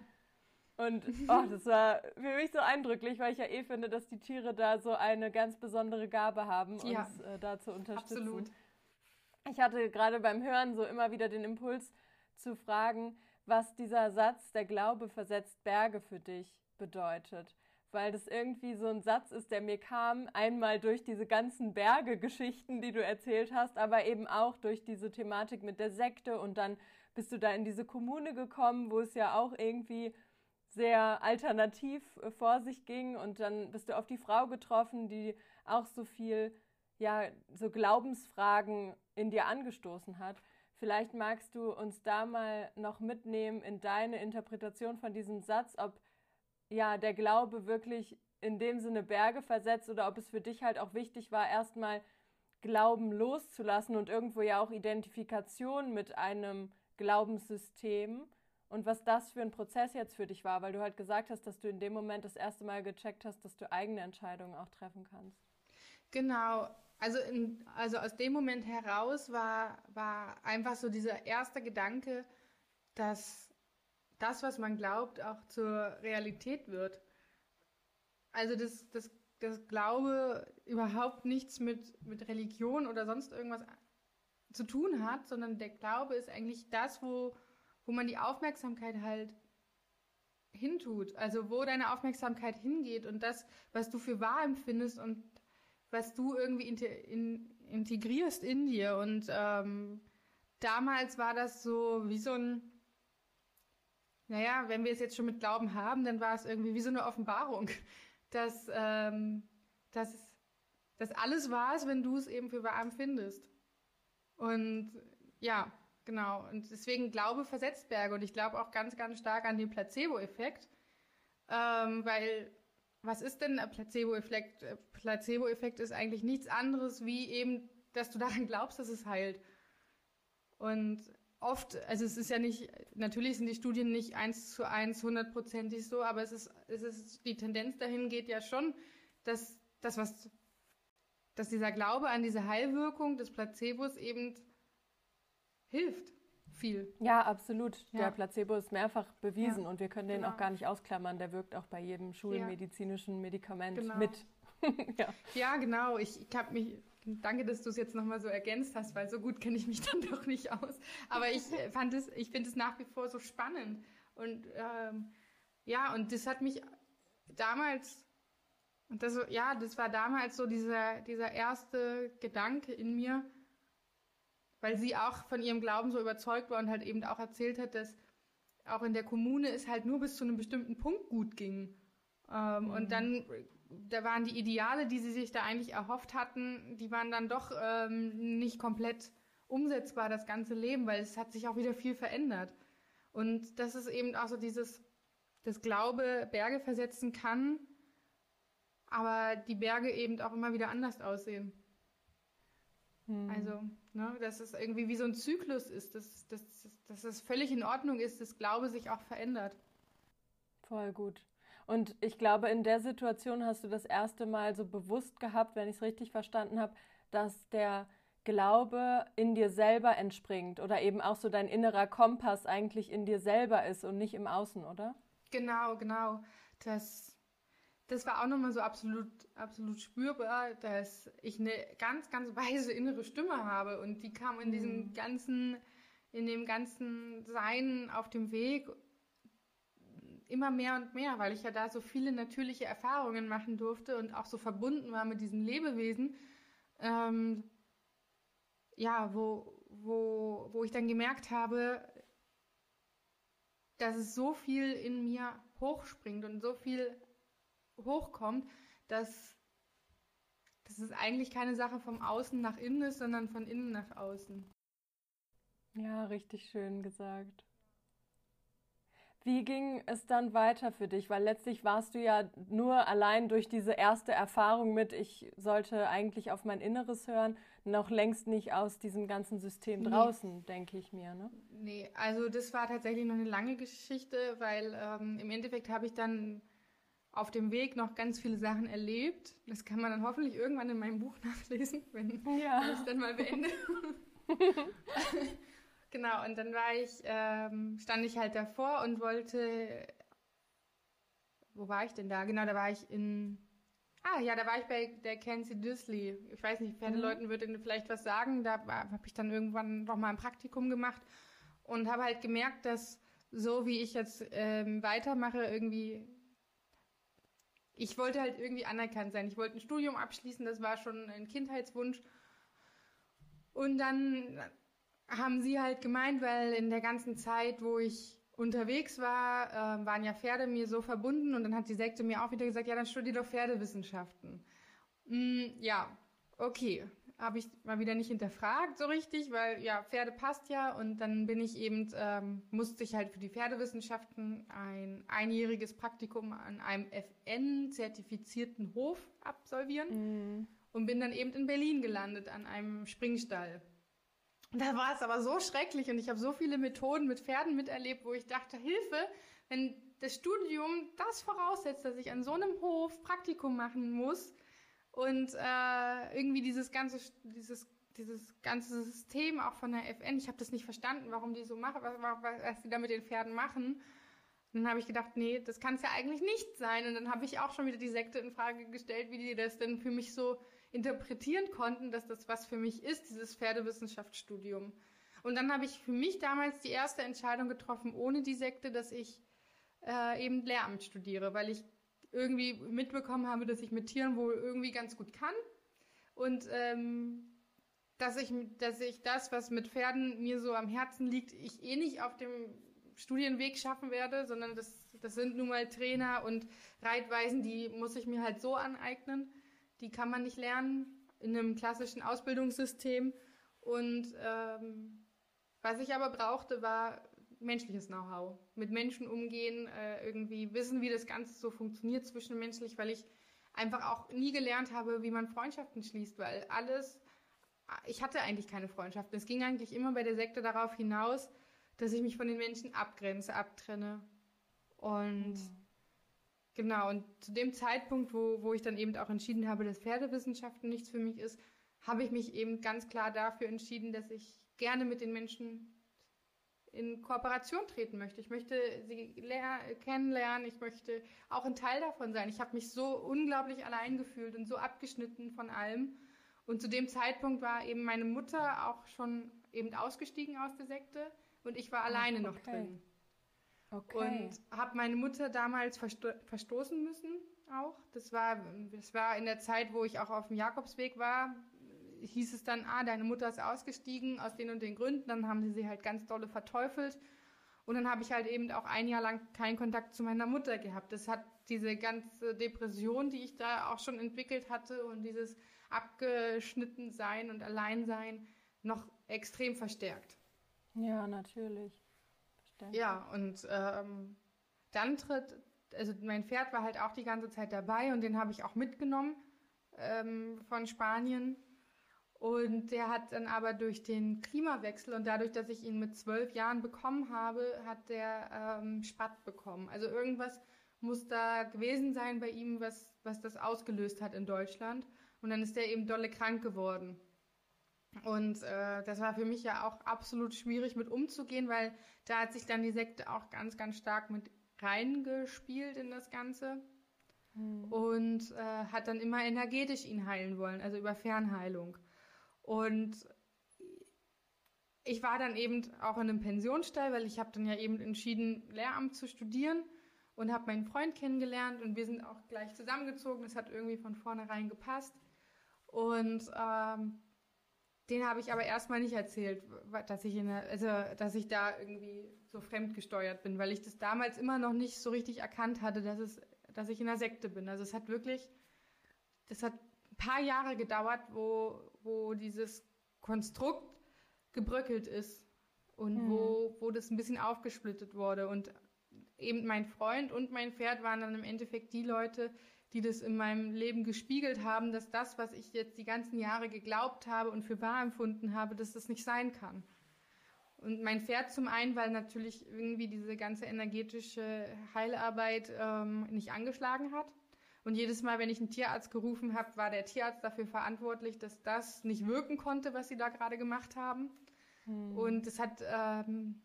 Und oh, das war für mich so eindrücklich, weil ich ja eh finde, dass die Tiere da so eine ganz besondere Gabe haben, ja. uns äh, da zu unterstützen. Absolut. Ich hatte gerade beim Hören so immer wieder den Impuls zu fragen, was dieser Satz, der Glaube versetzt Berge für dich bedeutet. Weil das irgendwie so ein Satz ist, der mir kam, einmal durch diese ganzen Berge-Geschichten, die du erzählt hast, aber eben auch durch diese Thematik mit der Sekte und dann bist du da in diese Kommune gekommen, wo es ja auch irgendwie sehr alternativ äh, vor sich ging und dann bist du auf die Frau getroffen, die auch so viel, ja, so Glaubensfragen in dir angestoßen hat. Vielleicht magst du uns da mal noch mitnehmen in deine Interpretation von diesem Satz, ob ja der Glaube wirklich in dem Sinne Berge versetzt oder ob es für dich halt auch wichtig war, erstmal Glauben loszulassen und irgendwo ja auch Identifikation mit einem Glaubenssystem und was das für ein Prozess jetzt für dich war, weil du halt gesagt hast, dass du in dem Moment das erste Mal gecheckt hast, dass du eigene Entscheidungen auch treffen kannst. Genau. Also, in, also aus dem Moment heraus war, war einfach so dieser erste Gedanke, dass das, was man glaubt, auch zur Realität wird. Also das, das, das Glaube überhaupt nichts mit, mit Religion oder sonst irgendwas zu tun hat, sondern der Glaube ist eigentlich das, wo, wo man die Aufmerksamkeit halt hintut. Also wo deine Aufmerksamkeit hingeht und das, was du für wahr empfindest und was du irgendwie in, in, integrierst in dir. Und ähm, damals war das so wie so ein, naja, wenn wir es jetzt schon mit Glauben haben, dann war es irgendwie wie so eine Offenbarung, [LAUGHS] dass, ähm, dass, dass alles wahr ist, wenn du es eben für wahr empfindest. Und ja, genau. Und deswegen glaube versetzt Berge. Und ich glaube auch ganz, ganz stark an den Placebo-Effekt. Ähm, weil was ist denn ein Placebo-Effekt? Placebo-Effekt ist eigentlich nichts anderes wie eben, dass du daran glaubst, dass es heilt. Und oft, also es ist ja nicht, natürlich sind die Studien nicht eins zu eins hundertprozentig so, aber es ist, es ist, die Tendenz dahin geht ja schon, dass das, was, dass dieser Glaube an diese Heilwirkung des Placebos eben hilft viel. Ja, absolut. Ja. Der Placebo ist mehrfach bewiesen ja. und wir können den genau. auch gar nicht ausklammern. Der wirkt auch bei jedem schulmedizinischen Medikament genau. mit. [LAUGHS] ja. ja, genau. Ich, ich habe mich Danke, dass du es jetzt nochmal so ergänzt hast, weil so gut kenne ich mich [LAUGHS] dann doch nicht aus. Aber ich äh, fand es, ich finde es nach wie vor so spannend. Und ähm, ja, und das hat mich damals, und das, ja, das war damals so dieser, dieser erste Gedanke in mir, weil sie auch von ihrem Glauben so überzeugt war und halt eben auch erzählt hat, dass auch in der Kommune es halt nur bis zu einem bestimmten Punkt gut ging. Ähm, mhm. Und dann da waren die Ideale, die sie sich da eigentlich erhofft hatten, die waren dann doch ähm, nicht komplett umsetzbar, das ganze Leben, weil es hat sich auch wieder viel verändert. Und das ist eben auch so dieses, das Glaube Berge versetzen kann, aber die Berge eben auch immer wieder anders aussehen. Hm. Also, ne, dass es irgendwie wie so ein Zyklus ist, dass, dass, dass es völlig in Ordnung ist, dass Glaube sich auch verändert. Voll gut. Und ich glaube, in der Situation hast du das erste Mal so bewusst gehabt, wenn ich es richtig verstanden habe, dass der Glaube in dir selber entspringt oder eben auch so dein innerer Kompass eigentlich in dir selber ist und nicht im Außen, oder? Genau, genau. Das, das war auch nochmal so absolut, absolut spürbar, dass ich eine ganz, ganz weise innere Stimme habe und die kam in diesem mhm. ganzen, in dem ganzen Sein auf dem Weg immer mehr und mehr, weil ich ja da so viele natürliche Erfahrungen machen durfte und auch so verbunden war mit diesen Lebewesen. Ähm, ja, wo, wo, wo ich dann gemerkt habe, dass es so viel in mir hochspringt und so viel hochkommt, dass, dass es eigentlich keine Sache vom Außen nach innen ist, sondern von innen nach außen. Ja, richtig schön gesagt. Wie ging es dann weiter für dich? Weil letztlich warst du ja nur allein durch diese erste Erfahrung mit, ich sollte eigentlich auf mein Inneres hören, noch längst nicht aus diesem ganzen System nee. draußen, denke ich mir. Ne? Nee, also das war tatsächlich noch eine lange Geschichte, weil ähm, im Endeffekt habe ich dann auf dem Weg noch ganz viele Sachen erlebt. Das kann man dann hoffentlich irgendwann in meinem Buch [LAUGHS] nachlesen, wenn ja. ich es dann mal beende. [LAUGHS] Genau, und dann war ich, ähm, stand ich halt davor und wollte, wo war ich denn da? Genau, da war ich in, ah ja, da war ich bei der Kenzie Disley. Ich weiß nicht, Pferdeleuten mhm. würde vielleicht was sagen. Da habe ich dann irgendwann noch mal ein Praktikum gemacht und habe halt gemerkt, dass so wie ich jetzt ähm, weitermache, irgendwie ich wollte halt irgendwie anerkannt sein. Ich wollte ein Studium abschließen, das war schon ein Kindheitswunsch. Und dann haben sie halt gemeint, weil in der ganzen Zeit, wo ich unterwegs war, äh, waren ja Pferde mir so verbunden und dann hat die Sekte mir auch wieder gesagt, ja, dann studier doch Pferdewissenschaften. Mm, ja, okay. Habe ich mal wieder nicht hinterfragt so richtig, weil ja, Pferde passt ja und dann bin ich eben, ähm, musste ich halt für die Pferdewissenschaften ein einjähriges Praktikum an einem FN-zertifizierten Hof absolvieren mm. und bin dann eben in Berlin gelandet an einem Springstall. Da war es aber so schrecklich und ich habe so viele Methoden mit Pferden miterlebt, wo ich dachte, Hilfe, wenn das Studium das voraussetzt, dass ich an so einem Hof Praktikum machen muss und äh, irgendwie dieses ganze, dieses, dieses ganze System auch von der FN, ich habe das nicht verstanden, warum die so machen, was, was die da mit den Pferden machen. Dann habe ich gedacht, nee, das kann es ja eigentlich nicht sein. Und dann habe ich auch schon wieder die Sekte in Frage gestellt, wie die das denn für mich so interpretieren konnten, dass das was für mich ist, dieses Pferdewissenschaftsstudium. Und dann habe ich für mich damals die erste Entscheidung getroffen, ohne die Sekte, dass ich äh, eben Lehramt studiere, weil ich irgendwie mitbekommen habe, dass ich mit Tieren wohl irgendwie ganz gut kann und ähm, dass ich, dass ich das, was mit Pferden mir so am Herzen liegt, ich eh nicht auf dem Studienweg schaffen werde, sondern das, das sind nun mal Trainer und Reitweisen, die muss ich mir halt so aneignen die kann man nicht lernen in einem klassischen Ausbildungssystem. Und ähm, was ich aber brauchte, war menschliches Know-how. Mit Menschen umgehen, äh, irgendwie wissen, wie das Ganze so funktioniert zwischenmenschlich, weil ich einfach auch nie gelernt habe, wie man Freundschaften schließt, weil alles, ich hatte eigentlich keine Freundschaften. Es ging eigentlich immer bei der Sekte darauf hinaus, dass ich mich von den Menschen abgrenze, abtrenne. Und mhm. Genau, und zu dem Zeitpunkt, wo, wo ich dann eben auch entschieden habe, dass Pferdewissenschaften nichts für mich ist, habe ich mich eben ganz klar dafür entschieden, dass ich gerne mit den Menschen in Kooperation treten möchte. Ich möchte sie kennenlernen, ich möchte auch ein Teil davon sein. Ich habe mich so unglaublich allein gefühlt und so abgeschnitten von allem. Und zu dem Zeitpunkt war eben meine Mutter auch schon eben ausgestiegen aus der Sekte und ich war alleine okay. noch drin. Okay. Und habe meine Mutter damals versto verstoßen müssen auch. Das war, das war in der Zeit, wo ich auch auf dem Jakobsweg war, hieß es dann, ah, deine Mutter ist ausgestiegen aus den und den Gründen. Dann haben sie sie halt ganz dolle verteufelt. Und dann habe ich halt eben auch ein Jahr lang keinen Kontakt zu meiner Mutter gehabt. Das hat diese ganze Depression, die ich da auch schon entwickelt hatte und dieses Abgeschnittensein und Alleinsein noch extrem verstärkt. Ja, natürlich. Ja, und ähm, dann tritt, also mein Pferd war halt auch die ganze Zeit dabei und den habe ich auch mitgenommen ähm, von Spanien. Und der hat dann aber durch den Klimawechsel und dadurch, dass ich ihn mit zwölf Jahren bekommen habe, hat der ähm, Spatt bekommen. Also irgendwas muss da gewesen sein bei ihm, was, was das ausgelöst hat in Deutschland. Und dann ist der eben dolle krank geworden. Und äh, das war für mich ja auch absolut schwierig mit umzugehen, weil da hat sich dann die Sekte auch ganz, ganz stark mit reingespielt in das Ganze. Hm. Und äh, hat dann immer energetisch ihn heilen wollen, also über Fernheilung. Und ich war dann eben auch in einem Pensionsstall, weil ich habe dann ja eben entschieden, Lehramt zu studieren und habe meinen Freund kennengelernt und wir sind auch gleich zusammengezogen. Das hat irgendwie von vornherein gepasst. Und ähm, den habe ich aber erstmal nicht erzählt, dass ich in der, also dass ich da irgendwie so fremdgesteuert bin, weil ich das damals immer noch nicht so richtig erkannt hatte, dass es, dass ich in der Sekte bin. Also es hat wirklich, das hat ein paar Jahre gedauert, wo, wo dieses Konstrukt gebröckelt ist und mhm. wo, wo das ein bisschen aufgesplittet wurde. Und eben mein Freund und mein Pferd waren dann im Endeffekt die Leute, die das in meinem Leben gespiegelt haben, dass das, was ich jetzt die ganzen Jahre geglaubt habe und für wahr empfunden habe, dass das nicht sein kann. Und mein Pferd zum einen, weil natürlich irgendwie diese ganze energetische Heilarbeit ähm, nicht angeschlagen hat. Und jedes Mal, wenn ich einen Tierarzt gerufen habe, war der Tierarzt dafür verantwortlich, dass das nicht wirken konnte, was sie da gerade gemacht haben. Hm. Und es hat, ähm,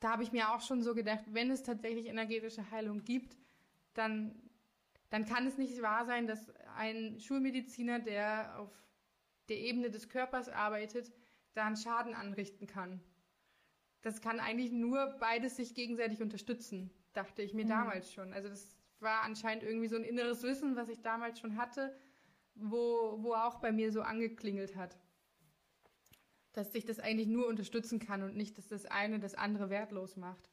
da habe ich mir auch schon so gedacht, wenn es tatsächlich energetische Heilung gibt, dann, dann kann es nicht wahr sein, dass ein Schulmediziner, der auf der Ebene des Körpers arbeitet, da einen Schaden anrichten kann. Das kann eigentlich nur beides sich gegenseitig unterstützen, dachte ich mir mhm. damals schon. Also das war anscheinend irgendwie so ein inneres Wissen, was ich damals schon hatte, wo, wo auch bei mir so angeklingelt hat. Dass sich das eigentlich nur unterstützen kann und nicht, dass das eine das andere wertlos macht.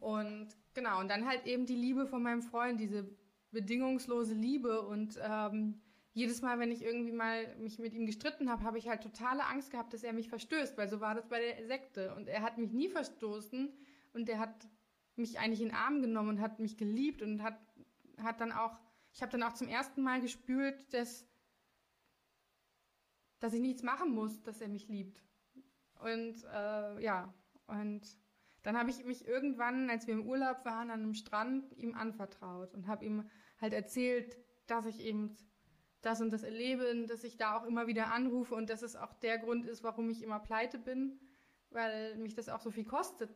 Und genau, und dann halt eben die Liebe von meinem Freund, diese bedingungslose Liebe und ähm, jedes Mal, wenn ich irgendwie mal mich mit ihm gestritten habe, habe ich halt totale Angst gehabt, dass er mich verstößt, weil so war das bei der Sekte. Und er hat mich nie verstoßen und er hat mich eigentlich in den Arm genommen und hat mich geliebt und hat, hat dann auch, ich habe dann auch zum ersten Mal gespürt, dass, dass ich nichts machen muss, dass er mich liebt. Und äh, ja, und dann habe ich mich irgendwann, als wir im Urlaub waren, an einem Strand ihm anvertraut und habe ihm halt erzählt, dass ich eben das und das erlebe, dass ich da auch immer wieder anrufe und dass es auch der Grund ist, warum ich immer pleite bin, weil mich das auch so viel kostet,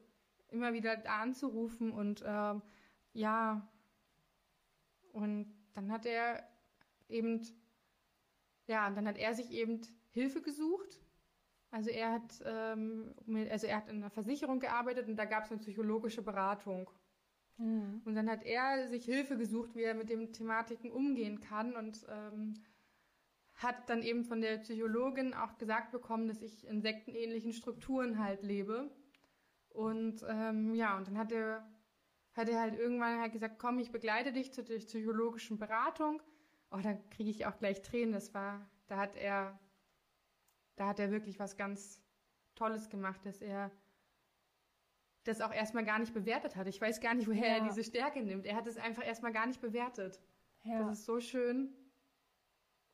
immer wieder da anzurufen und ähm, ja, und dann hat er eben, ja, und dann hat er sich eben Hilfe gesucht. Also er hat, ähm, also er hat in einer Versicherung gearbeitet und da gab es eine psychologische Beratung. Mhm. Und dann hat er sich Hilfe gesucht, wie er mit den Thematiken umgehen kann und ähm, hat dann eben von der Psychologin auch gesagt bekommen, dass ich in sektenähnlichen Strukturen halt lebe und ähm, ja, und dann hat er, hat er halt irgendwann halt gesagt, komm, ich begleite dich zur psychologischen Beratung. Oh, dann kriege ich auch gleich Tränen. Das war, da hat er, da hat er wirklich was ganz Tolles gemacht, dass er das auch erstmal gar nicht bewertet hat. Ich weiß gar nicht, woher ja. er diese Stärke nimmt. Er hat es einfach erstmal gar nicht bewertet. Ja. Das ist so schön.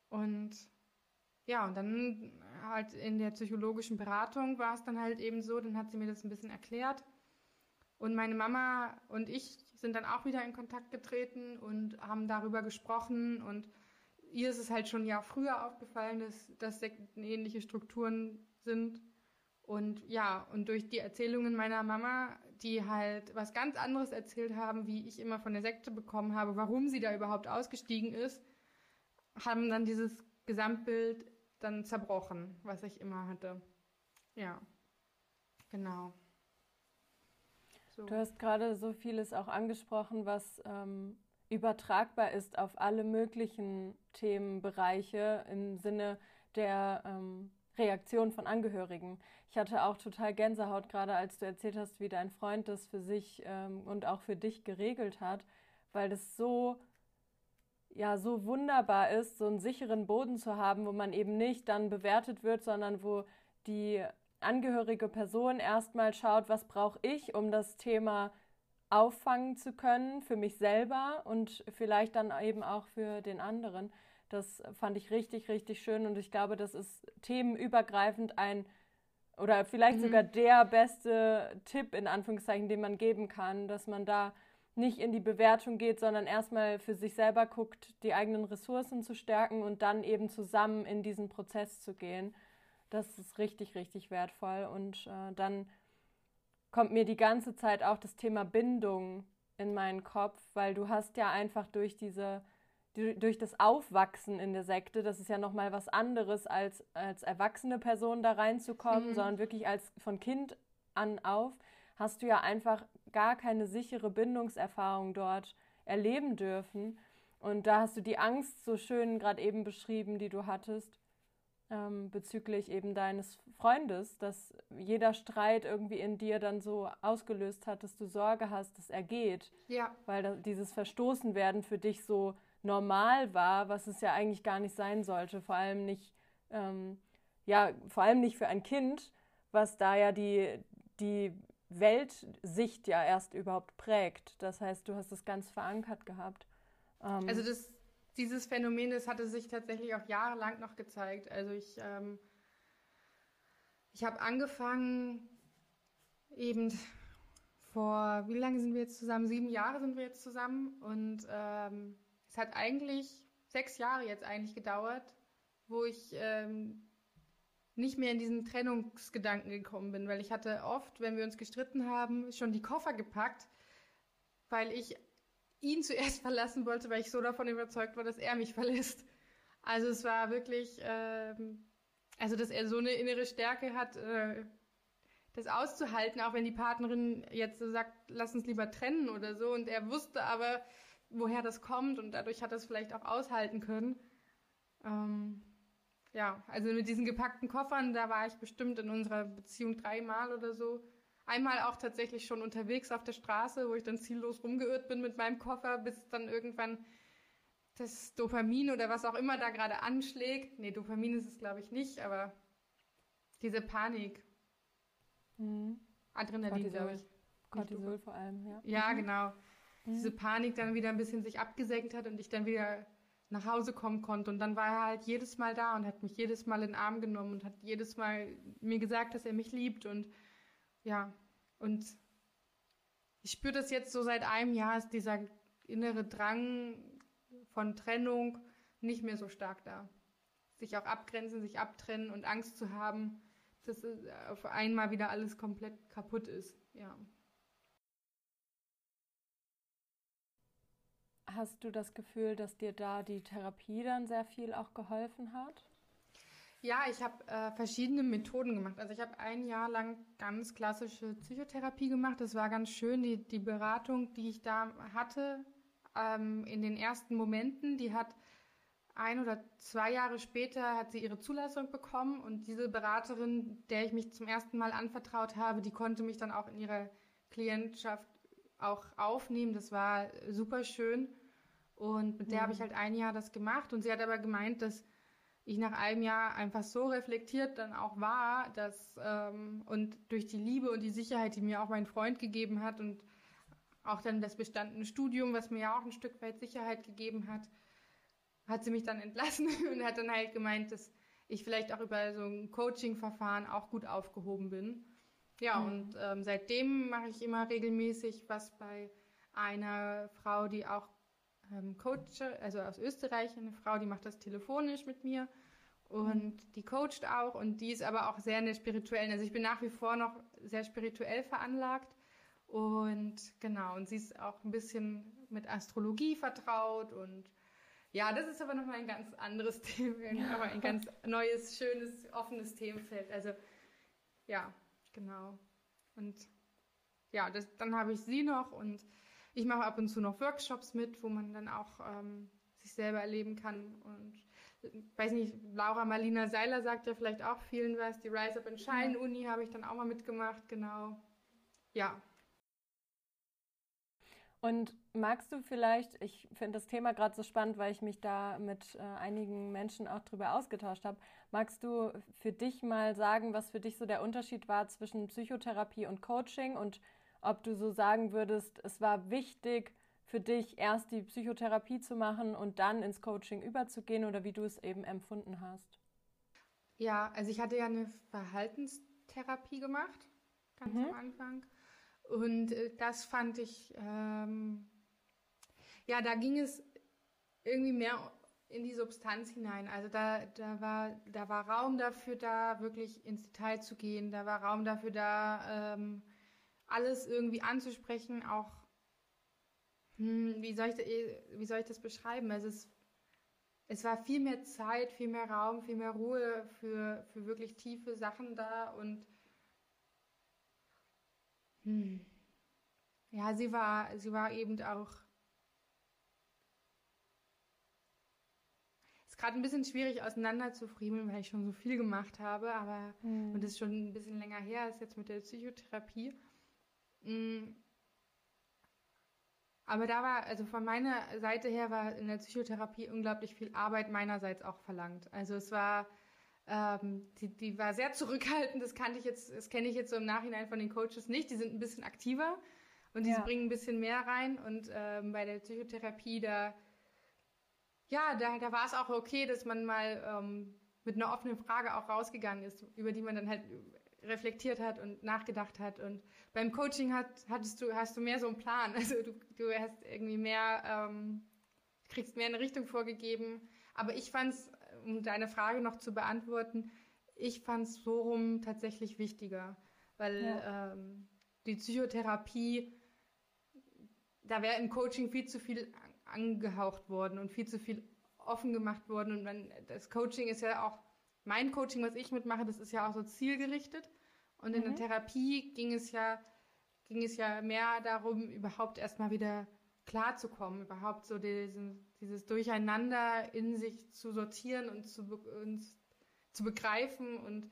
Und ja, und dann halt in der psychologischen Beratung war es dann halt eben so, dann hat sie mir das ein bisschen erklärt. Und meine Mama und ich sind dann auch wieder in Kontakt getreten und haben darüber gesprochen. Und ihr ist es halt schon ein früher aufgefallen, dass das sektenähnliche Strukturen sind. Und ja, und durch die Erzählungen meiner Mama, die halt was ganz anderes erzählt haben, wie ich immer von der Sekte bekommen habe, warum sie da überhaupt ausgestiegen ist, haben dann dieses Gesamtbild dann zerbrochen, was ich immer hatte. Ja, genau. So. Du hast gerade so vieles auch angesprochen, was ähm, übertragbar ist auf alle möglichen Themenbereiche im Sinne der ähm, Reaktion von Angehörigen. Ich hatte auch total Gänsehaut, gerade als du erzählt hast, wie dein Freund das für sich ähm, und auch für dich geregelt hat, weil das so, ja, so wunderbar ist, so einen sicheren Boden zu haben, wo man eben nicht dann bewertet wird, sondern wo die angehörige Person erstmal schaut, was brauche ich, um das Thema auffangen zu können für mich selber und vielleicht dann eben auch für den anderen. Das fand ich richtig, richtig schön und ich glaube, das ist themenübergreifend ein oder vielleicht mhm. sogar der beste Tipp in Anführungszeichen, den man geben kann, dass man da nicht in die Bewertung geht, sondern erstmal für sich selber guckt, die eigenen Ressourcen zu stärken und dann eben zusammen in diesen Prozess zu gehen. Das ist richtig, richtig wertvoll. Und äh, dann kommt mir die ganze Zeit auch das Thema Bindung in meinen Kopf, weil du hast ja einfach durch diese durch das Aufwachsen in der Sekte, das ist ja nochmal was anderes, als als erwachsene Person da reinzukommen, mhm. sondern wirklich als von Kind an auf, hast du ja einfach gar keine sichere Bindungserfahrung dort erleben dürfen. Und da hast du die Angst so schön gerade eben beschrieben, die du hattest ähm, bezüglich eben deines Freundes, dass jeder Streit irgendwie in dir dann so ausgelöst hat, dass du Sorge hast, dass er geht. Ja. Weil da, dieses Verstoßenwerden für dich so normal war, was es ja eigentlich gar nicht sein sollte. Vor allem nicht, ähm, ja, vor allem nicht für ein Kind, was da ja die, die Weltsicht ja erst überhaupt prägt. Das heißt, du hast es ganz verankert gehabt. Ähm, also das dieses Phänomen, das hatte sich tatsächlich auch jahrelang noch gezeigt. Also ich, ähm, ich habe angefangen, eben vor, wie lange sind wir jetzt zusammen? Sieben Jahre sind wir jetzt zusammen. Und ähm, es hat eigentlich sechs Jahre jetzt eigentlich gedauert, wo ich ähm, nicht mehr in diesen Trennungsgedanken gekommen bin, weil ich hatte oft, wenn wir uns gestritten haben, schon die Koffer gepackt, weil ich ihn zuerst [LAUGHS] verlassen wollte, weil ich so davon überzeugt war, dass er mich verlässt. Also es war wirklich, ähm, also dass er so eine innere Stärke hat, äh, das auszuhalten, auch wenn die Partnerin jetzt so sagt, lass uns lieber trennen oder so. Und er wusste aber, woher das kommt und dadurch hat er es vielleicht auch aushalten können. Ähm, ja, also mit diesen gepackten Koffern, da war ich bestimmt in unserer Beziehung dreimal oder so. Einmal auch tatsächlich schon unterwegs auf der Straße, wo ich dann ziellos rumgeirrt bin mit meinem Koffer, bis dann irgendwann das Dopamin oder was auch immer da gerade anschlägt. Nee, Dopamin ist es glaube ich nicht, aber diese Panik. Mhm. Adrenalin, glaube ich. Cortisol vor allem, ja. Ja, mhm. genau. Mhm. Diese Panik dann wieder ein bisschen sich abgesenkt hat und ich dann wieder nach Hause kommen konnte. Und dann war er halt jedes Mal da und hat mich jedes Mal in den Arm genommen und hat jedes Mal mir gesagt, dass er mich liebt und ja, und ich spüre das jetzt so seit einem Jahr, ist dieser innere Drang von Trennung nicht mehr so stark da. Sich auch abgrenzen, sich abtrennen und Angst zu haben, dass auf einmal wieder alles komplett kaputt ist. Ja. Hast du das Gefühl, dass dir da die Therapie dann sehr viel auch geholfen hat? Ja, ich habe äh, verschiedene Methoden gemacht. Also ich habe ein Jahr lang ganz klassische Psychotherapie gemacht. Das war ganz schön. Die, die Beratung, die ich da hatte, ähm, in den ersten Momenten, die hat ein oder zwei Jahre später hat sie ihre Zulassung bekommen und diese Beraterin, der ich mich zum ersten Mal anvertraut habe, die konnte mich dann auch in ihrer Klientschaft auch aufnehmen. Das war super schön und mit der mhm. habe ich halt ein Jahr das gemacht und sie hat aber gemeint, dass ich nach einem Jahr einfach so reflektiert dann auch war, dass ähm, und durch die Liebe und die Sicherheit, die mir auch mein Freund gegeben hat und auch dann das bestandene Studium, was mir ja auch ein Stück weit Sicherheit gegeben hat, hat sie mich dann entlassen [LAUGHS] und hat dann halt gemeint, dass ich vielleicht auch über so ein Coaching-Verfahren auch gut aufgehoben bin. Ja, mhm. und ähm, seitdem mache ich immer regelmäßig was bei einer Frau, die auch ähm, Coach, also aus Österreich, eine Frau, die macht das telefonisch mit mir und die coacht auch und die ist aber auch sehr in der spirituellen, also ich bin nach wie vor noch sehr spirituell veranlagt und genau, und sie ist auch ein bisschen mit Astrologie vertraut und ja, das ist aber nochmal ein ganz anderes [LAUGHS] Thema, ja. aber ein ganz neues, schönes, offenes Themenfeld. Also ja, genau. Und ja, das, dann habe ich sie noch und ich mache ab und zu noch Workshops mit, wo man dann auch ähm, sich selber erleben kann. Und ich weiß nicht, Laura Marlina Seiler sagt ja vielleicht auch vielen was. Die Rise Up and Shine Uni habe ich dann auch mal mitgemacht, genau. Ja, und magst du vielleicht, ich finde das Thema gerade so spannend, weil ich mich da mit äh, einigen Menschen auch drüber ausgetauscht habe, magst du für dich mal sagen, was für dich so der Unterschied war zwischen Psychotherapie und Coaching und ob du so sagen würdest, es war wichtig für dich, erst die Psychotherapie zu machen und dann ins Coaching überzugehen oder wie du es eben empfunden hast? Ja, also ich hatte ja eine Verhaltenstherapie gemacht, ganz mhm. am Anfang. Und äh, das fand ich, ähm, ja, da ging es irgendwie mehr in die Substanz hinein. Also da, da, war, da war Raum dafür da, wirklich ins Detail zu gehen. Da war Raum dafür da, ähm, alles irgendwie anzusprechen. Auch, hm, wie, soll ich, wie soll ich das beschreiben? Es, es war viel mehr Zeit, viel mehr Raum, viel mehr Ruhe für, für wirklich tiefe Sachen da und hm. Ja, sie war, sie war eben auch. Ist gerade ein bisschen schwierig auseinanderzufriemeln, weil ich schon so viel gemacht habe, aber hm. und das ist schon ein bisschen länger her, ist jetzt mit der Psychotherapie. Hm. Aber da war, also von meiner Seite her war in der Psychotherapie unglaublich viel Arbeit meinerseits auch verlangt. Also es war, ähm, die, die war sehr zurückhaltend, das kannte ich jetzt, das kenne ich jetzt so im Nachhinein von den Coaches nicht. Die sind ein bisschen aktiver und die ja. bringen ein bisschen mehr rein. Und ähm, bei der Psychotherapie, da, ja, da, da war es auch okay, dass man mal ähm, mit einer offenen Frage auch rausgegangen ist, über die man dann halt reflektiert hat und nachgedacht hat. Und beim Coaching hat, hattest du, hast du mehr so einen Plan. [LAUGHS] Also du, du hast irgendwie mehr, ähm, kriegst mehr eine Richtung vorgegeben. Aber ich fand es um deine Frage noch zu beantworten, ich fand es so rum tatsächlich wichtiger, weil ja. ähm, die Psychotherapie, da wäre im Coaching viel zu viel angehaucht worden und viel zu viel offen gemacht worden. Und man, das Coaching ist ja auch, mein Coaching, was ich mitmache, das ist ja auch so zielgerichtet. Und in mhm. der Therapie ging es ja, ging es ja mehr darum, überhaupt erstmal wieder klarzukommen, überhaupt so diesen, dieses Durcheinander in sich zu sortieren und zu, und zu begreifen. Und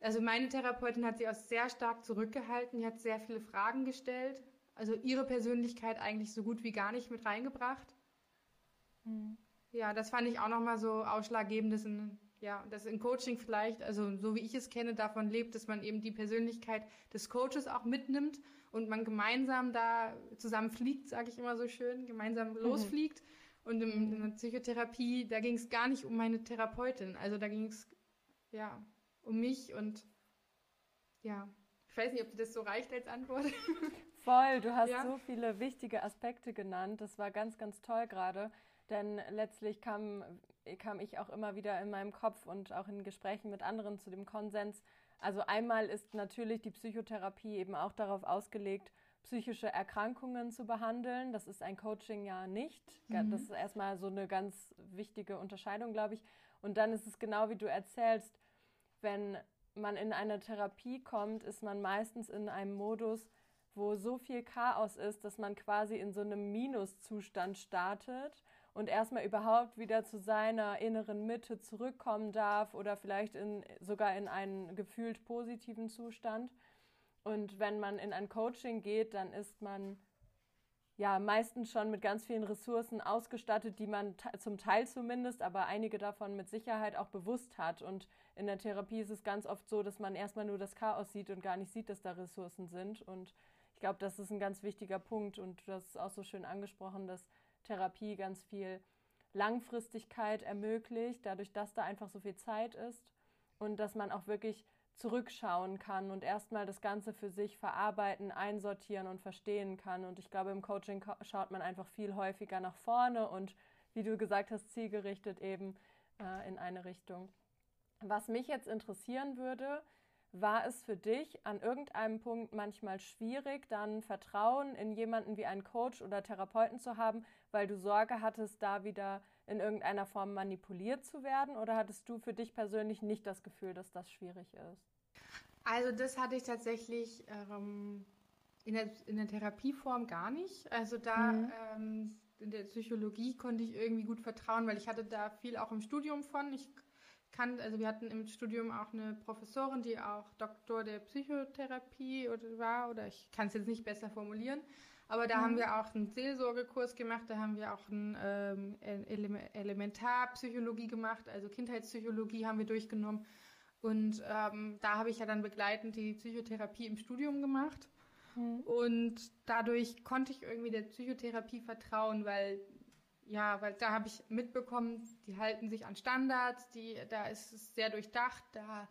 also meine Therapeutin hat sich auch sehr stark zurückgehalten, die hat sehr viele Fragen gestellt, also ihre Persönlichkeit eigentlich so gut wie gar nicht mit reingebracht. Mhm. Ja, das fand ich auch nochmal so ausschlaggebend, dass in, ja, dass in Coaching vielleicht, also so wie ich es kenne, davon lebt, dass man eben die Persönlichkeit des Coaches auch mitnimmt und man gemeinsam da zusammen fliegt, sage ich immer so schön, gemeinsam mhm. losfliegt. Und im, in der Psychotherapie, da ging es gar nicht um meine Therapeutin. Also da ging es ja um mich und ja, ich weiß nicht, ob dir das so reicht als Antwort. [LAUGHS] Voll, du hast ja. so viele wichtige Aspekte genannt. Das war ganz, ganz toll gerade. Denn letztlich kam, kam ich auch immer wieder in meinem Kopf und auch in Gesprächen mit anderen zu dem Konsens, also einmal ist natürlich die Psychotherapie eben auch darauf ausgelegt, psychische Erkrankungen zu behandeln. Das ist ein Coaching ja nicht. Mhm. Das ist erstmal so eine ganz wichtige Unterscheidung, glaube ich. Und dann ist es genau wie du erzählst, wenn man in eine Therapie kommt, ist man meistens in einem Modus, wo so viel Chaos ist, dass man quasi in so einem Minuszustand startet und erstmal überhaupt wieder zu seiner inneren Mitte zurückkommen darf oder vielleicht in, sogar in einen gefühlt positiven Zustand. Und wenn man in ein Coaching geht, dann ist man ja meistens schon mit ganz vielen Ressourcen ausgestattet, die man zum Teil zumindest, aber einige davon mit Sicherheit auch bewusst hat. Und in der Therapie ist es ganz oft so, dass man erstmal nur das Chaos sieht und gar nicht sieht, dass da Ressourcen sind. Und ich glaube, das ist ein ganz wichtiger Punkt und das ist auch so schön angesprochen, dass Therapie ganz viel Langfristigkeit ermöglicht, dadurch, dass da einfach so viel Zeit ist und dass man auch wirklich zurückschauen kann und erstmal das Ganze für sich verarbeiten, einsortieren und verstehen kann. Und ich glaube, im Coaching schaut man einfach viel häufiger nach vorne und, wie du gesagt hast, zielgerichtet eben äh, in eine Richtung. Was mich jetzt interessieren würde, war es für dich an irgendeinem Punkt manchmal schwierig, dann Vertrauen in jemanden wie einen Coach oder Therapeuten zu haben, weil du Sorge hattest, da wieder in irgendeiner Form manipuliert zu werden? Oder hattest du für dich persönlich nicht das Gefühl, dass das schwierig ist? Also das hatte ich tatsächlich ähm, in, der, in der Therapieform gar nicht. Also da mhm. ähm, in der Psychologie konnte ich irgendwie gut vertrauen, weil ich hatte da viel auch im Studium von. Ich kann, also wir hatten im Studium auch eine Professorin, die auch Doktor der Psychotherapie oder war, oder ich kann es jetzt nicht besser formulieren, aber da mhm. haben wir auch einen Seelsorgekurs gemacht, da haben wir auch einen ähm, Elementarpsychologie gemacht, also Kindheitspsychologie haben wir durchgenommen. Und ähm, da habe ich ja dann begleitend die Psychotherapie im Studium gemacht. Mhm. Und dadurch konnte ich irgendwie der Psychotherapie vertrauen, weil ja, weil da habe ich mitbekommen, die halten sich an Standards, die, da ist es sehr durchdacht, da,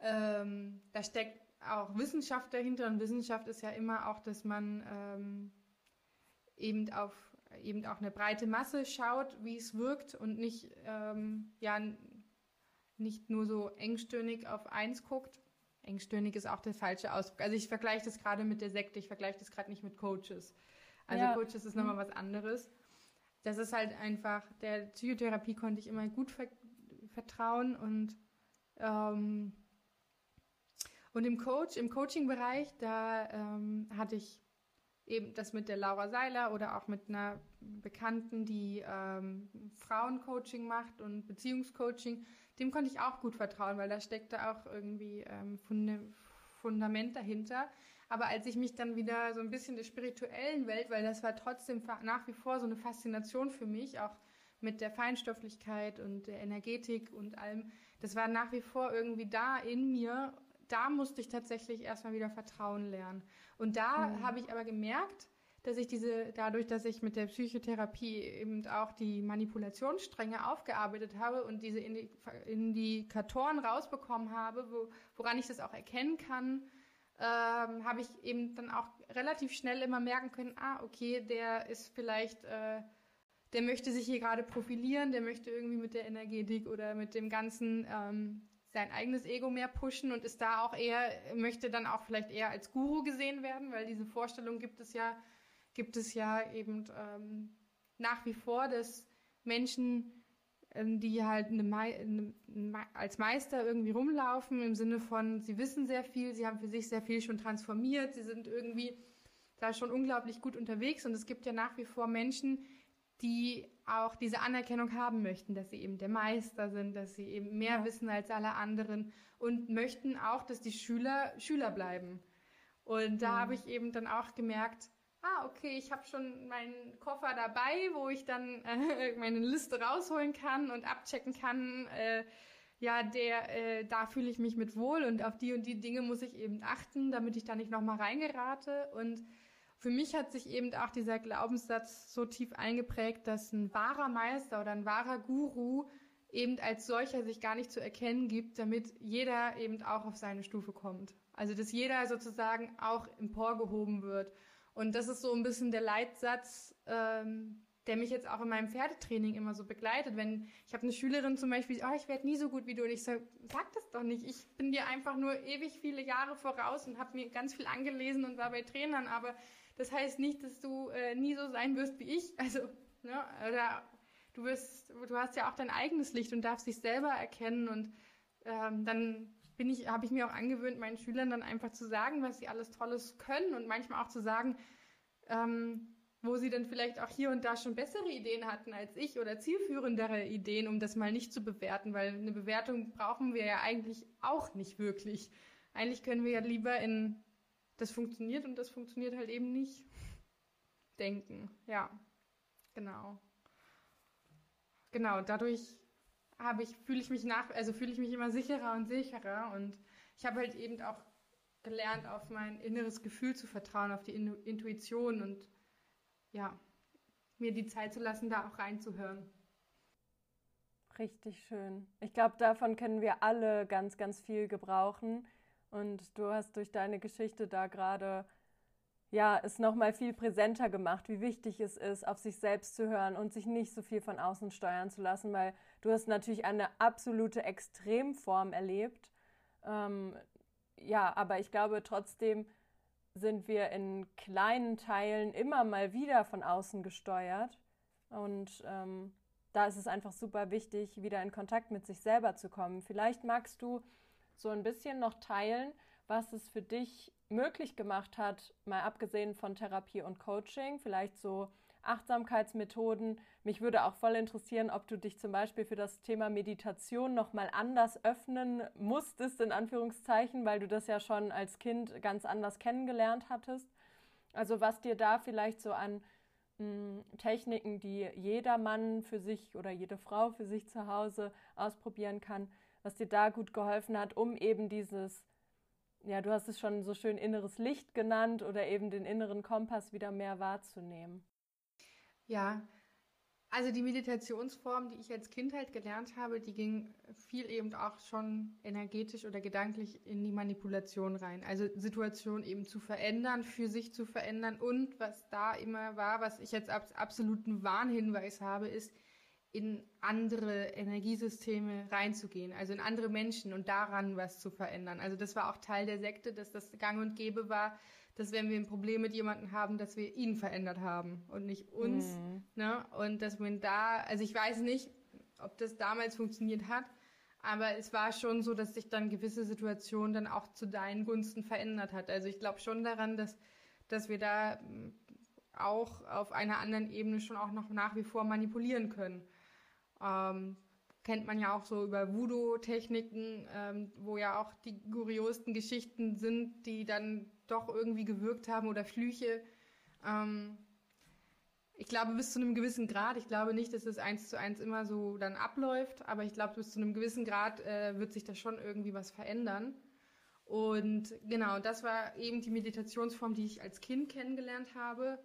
ähm, da steckt auch Wissenschaft dahinter und Wissenschaft ist ja immer auch, dass man ähm, eben auf eben auch eine breite Masse schaut, wie es wirkt und nicht ähm, ja nicht nur so engstirnig auf eins guckt. Engstirnig ist auch der falsche Ausdruck. Also ich vergleiche das gerade mit der Sekte, ich vergleiche das gerade nicht mit Coaches. Also ja. Coaches ist nochmal was anderes das ist halt einfach, der Psychotherapie konnte ich immer gut ver vertrauen und ähm, und im Coach, im Coaching-Bereich, da ähm, hatte ich eben das mit der Laura Seiler oder auch mit einer Bekannten, die ähm, Frauencoaching macht und Beziehungscoaching, dem konnte ich auch gut vertrauen, weil da steckte auch irgendwie ähm, Fundament dahinter. Aber als ich mich dann wieder so ein bisschen der spirituellen Welt, weil das war trotzdem nach wie vor so eine Faszination für mich, auch mit der Feinstofflichkeit und der Energetik und allem, das war nach wie vor irgendwie da in mir. Da musste ich tatsächlich erstmal wieder Vertrauen lernen. Und da mhm. habe ich aber gemerkt, dass ich diese, dadurch, dass ich mit der Psychotherapie eben auch die Manipulationsstränge aufgearbeitet habe und diese Indikatoren rausbekommen habe, wo, woran ich das auch erkennen kann, ähm, habe ich eben dann auch relativ schnell immer merken können, ah, okay, der ist vielleicht, äh, der möchte sich hier gerade profilieren, der möchte irgendwie mit der Energetik oder mit dem ganzen ähm, sein eigenes Ego mehr pushen und ist da auch eher, möchte dann auch vielleicht eher als Guru gesehen werden, weil diese Vorstellung gibt es ja, gibt es ja eben ähm, nach wie vor, dass Menschen ähm, die halt eine eine, als Meister irgendwie rumlaufen, im Sinne von, sie wissen sehr viel, sie haben für sich sehr viel schon transformiert, sie sind irgendwie da schon unglaublich gut unterwegs und es gibt ja nach wie vor Menschen, die auch diese Anerkennung haben möchten, dass sie eben der Meister sind, dass sie eben mehr ja. wissen als alle anderen und möchten auch, dass die Schüler Schüler bleiben. Und da ja. habe ich eben dann auch gemerkt, ah, okay, ich habe schon meinen Koffer dabei, wo ich dann äh, [LAUGHS] meine Liste rausholen kann und abchecken kann, äh, ja, der, äh, da fühle ich mich mit wohl und auf die und die Dinge muss ich eben achten, damit ich da nicht nochmal reingerate. Und für mich hat sich eben auch dieser Glaubenssatz so tief eingeprägt, dass ein wahrer Meister oder ein wahrer Guru eben als solcher sich gar nicht zu erkennen gibt, damit jeder eben auch auf seine Stufe kommt. Also dass jeder sozusagen auch emporgehoben wird. Und das ist so ein bisschen der Leitsatz, ähm, der mich jetzt auch in meinem Pferdetraining immer so begleitet. Wenn ich habe eine Schülerin zum Beispiel, oh, ich werde nie so gut wie du, und ich sage, sag das doch nicht. Ich bin dir einfach nur ewig viele Jahre voraus und habe mir ganz viel angelesen und war bei Trainern, aber das heißt nicht, dass du äh, nie so sein wirst wie ich. Also, ne, oder du wirst, du hast ja auch dein eigenes Licht und darfst dich selber erkennen und ähm, dann bin ich, habe ich mir auch angewöhnt, meinen Schülern dann einfach zu sagen, was sie alles Tolles können und manchmal auch zu sagen, ähm, wo sie dann vielleicht auch hier und da schon bessere Ideen hatten als ich oder zielführendere Ideen, um das mal nicht zu bewerten, weil eine Bewertung brauchen wir ja eigentlich auch nicht wirklich. Eigentlich können wir ja lieber in das funktioniert und das funktioniert halt eben nicht. denken. Ja, genau. Genau, dadurch habe ich, fühle ich mich nach, also fühle ich mich immer sicherer und sicherer und ich habe halt eben auch gelernt, auf mein inneres Gefühl zu vertrauen, auf die Intuition und ja, mir die Zeit zu lassen, da auch reinzuhören. Richtig schön. Ich glaube, davon können wir alle ganz, ganz viel gebrauchen. Und du hast durch deine Geschichte da gerade ja, es nochmal viel präsenter gemacht, wie wichtig es ist, auf sich selbst zu hören und sich nicht so viel von außen steuern zu lassen, weil du hast natürlich eine absolute Extremform erlebt. Ähm, ja, aber ich glaube trotzdem sind wir in kleinen Teilen immer mal wieder von außen gesteuert. Und ähm, da ist es einfach super wichtig, wieder in Kontakt mit sich selber zu kommen. Vielleicht magst du so ein bisschen noch teilen, was es für dich möglich gemacht hat, mal abgesehen von Therapie und Coaching, vielleicht so Achtsamkeitsmethoden. Mich würde auch voll interessieren, ob du dich zum Beispiel für das Thema Meditation nochmal anders öffnen musstest, in Anführungszeichen, weil du das ja schon als Kind ganz anders kennengelernt hattest. Also was dir da vielleicht so an mh, hm, Techniken, die jeder Mann für sich oder jede Frau für sich zu Hause ausprobieren kann, was dir da gut geholfen hat, um eben dieses ja, du hast es schon so schön inneres Licht genannt oder eben den inneren Kompass wieder mehr wahrzunehmen. Ja, also die Meditationsform, die ich als Kindheit gelernt habe, die ging viel eben auch schon energetisch oder gedanklich in die Manipulation rein. Also Situationen eben zu verändern, für sich zu verändern. Und was da immer war, was ich jetzt als absoluten Warnhinweis habe, ist, in andere Energiesysteme reinzugehen, also in andere Menschen und daran was zu verändern. Also das war auch Teil der Sekte, dass das gang und gäbe war, dass wenn wir ein Problem mit jemandem haben, dass wir ihn verändert haben und nicht uns. Mhm. Ne? Und dass man da, also ich weiß nicht, ob das damals funktioniert hat, aber es war schon so, dass sich dann gewisse Situationen dann auch zu deinen Gunsten verändert hat. Also ich glaube schon daran, dass, dass wir da mm, auch auf einer anderen Ebene schon auch noch nach wie vor manipulieren können. Ähm, kennt man ja auch so über Voodoo-Techniken, ähm, wo ja auch die kuriosten Geschichten sind, die dann doch irgendwie gewirkt haben oder Flüche. Ähm, ich glaube bis zu einem gewissen Grad. Ich glaube nicht, dass es eins zu eins immer so dann abläuft, aber ich glaube bis zu einem gewissen Grad äh, wird sich da schon irgendwie was verändern. Und genau, das war eben die Meditationsform, die ich als Kind kennengelernt habe.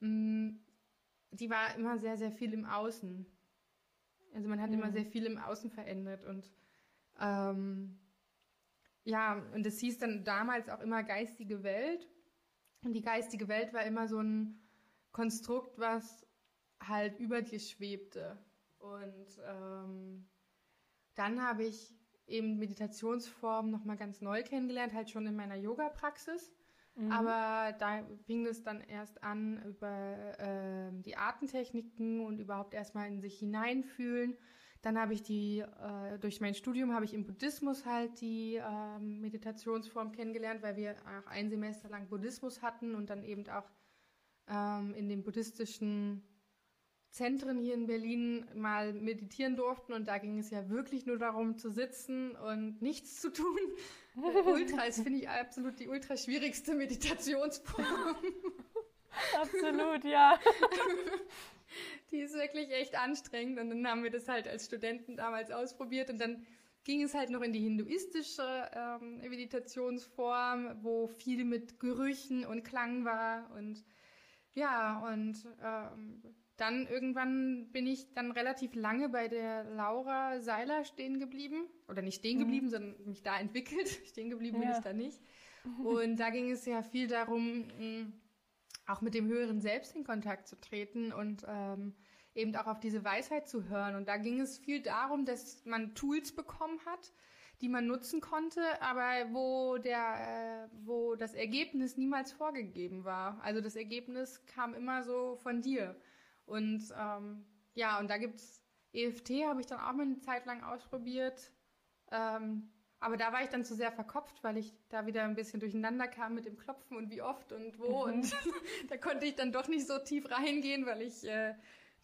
Mm, die war immer sehr, sehr viel im Außen. Also man hat mhm. immer sehr viel im Außen verändert und ähm, ja, und es hieß dann damals auch immer geistige Welt. Und die geistige Welt war immer so ein Konstrukt, was halt über dir schwebte. Und ähm, dann habe ich eben Meditationsformen nochmal ganz neu kennengelernt, halt schon in meiner Yoga-Praxis. Mhm. Aber da fing es dann erst an über äh, die Artentechniken und überhaupt erstmal in sich hineinfühlen. Dann habe ich die, äh, durch mein Studium habe ich im Buddhismus halt die äh, Meditationsform kennengelernt, weil wir auch ein Semester lang Buddhismus hatten und dann eben auch ähm, in den buddhistischen Zentren hier in Berlin mal meditieren durften und da ging es ja wirklich nur darum zu sitzen und nichts zu tun. [LAUGHS] Ultra ist, finde ich, absolut die ultra schwierigste Meditationsform. [LAUGHS] absolut, ja. [LAUGHS] die ist wirklich echt anstrengend und dann haben wir das halt als Studenten damals ausprobiert und dann ging es halt noch in die hinduistische ähm, Meditationsform, wo viel mit Gerüchen und Klang war und ja, und ähm, dann irgendwann bin ich dann relativ lange bei der Laura Seiler stehen geblieben. Oder nicht stehen mhm. geblieben, mhm. sondern mich da entwickelt. [LAUGHS] stehen geblieben ja. bin ich da nicht. Und da ging es ja viel darum, auch mit dem höheren Selbst in Kontakt zu treten und ähm, eben auch auf diese Weisheit zu hören. Und da ging es viel darum, dass man Tools bekommen hat, die man nutzen konnte, aber wo der, äh, wo das Ergebnis niemals vorgegeben war. Also das Ergebnis kam immer so von dir. Und ähm, ja, und da gibt's EFT, habe ich dann auch mal eine Zeit lang ausprobiert. Ähm, aber da war ich dann zu sehr verkopft, weil ich da wieder ein bisschen durcheinander kam mit dem Klopfen und wie oft und wo. Mhm. Und [LAUGHS] da konnte ich dann doch nicht so tief reingehen, weil ich äh,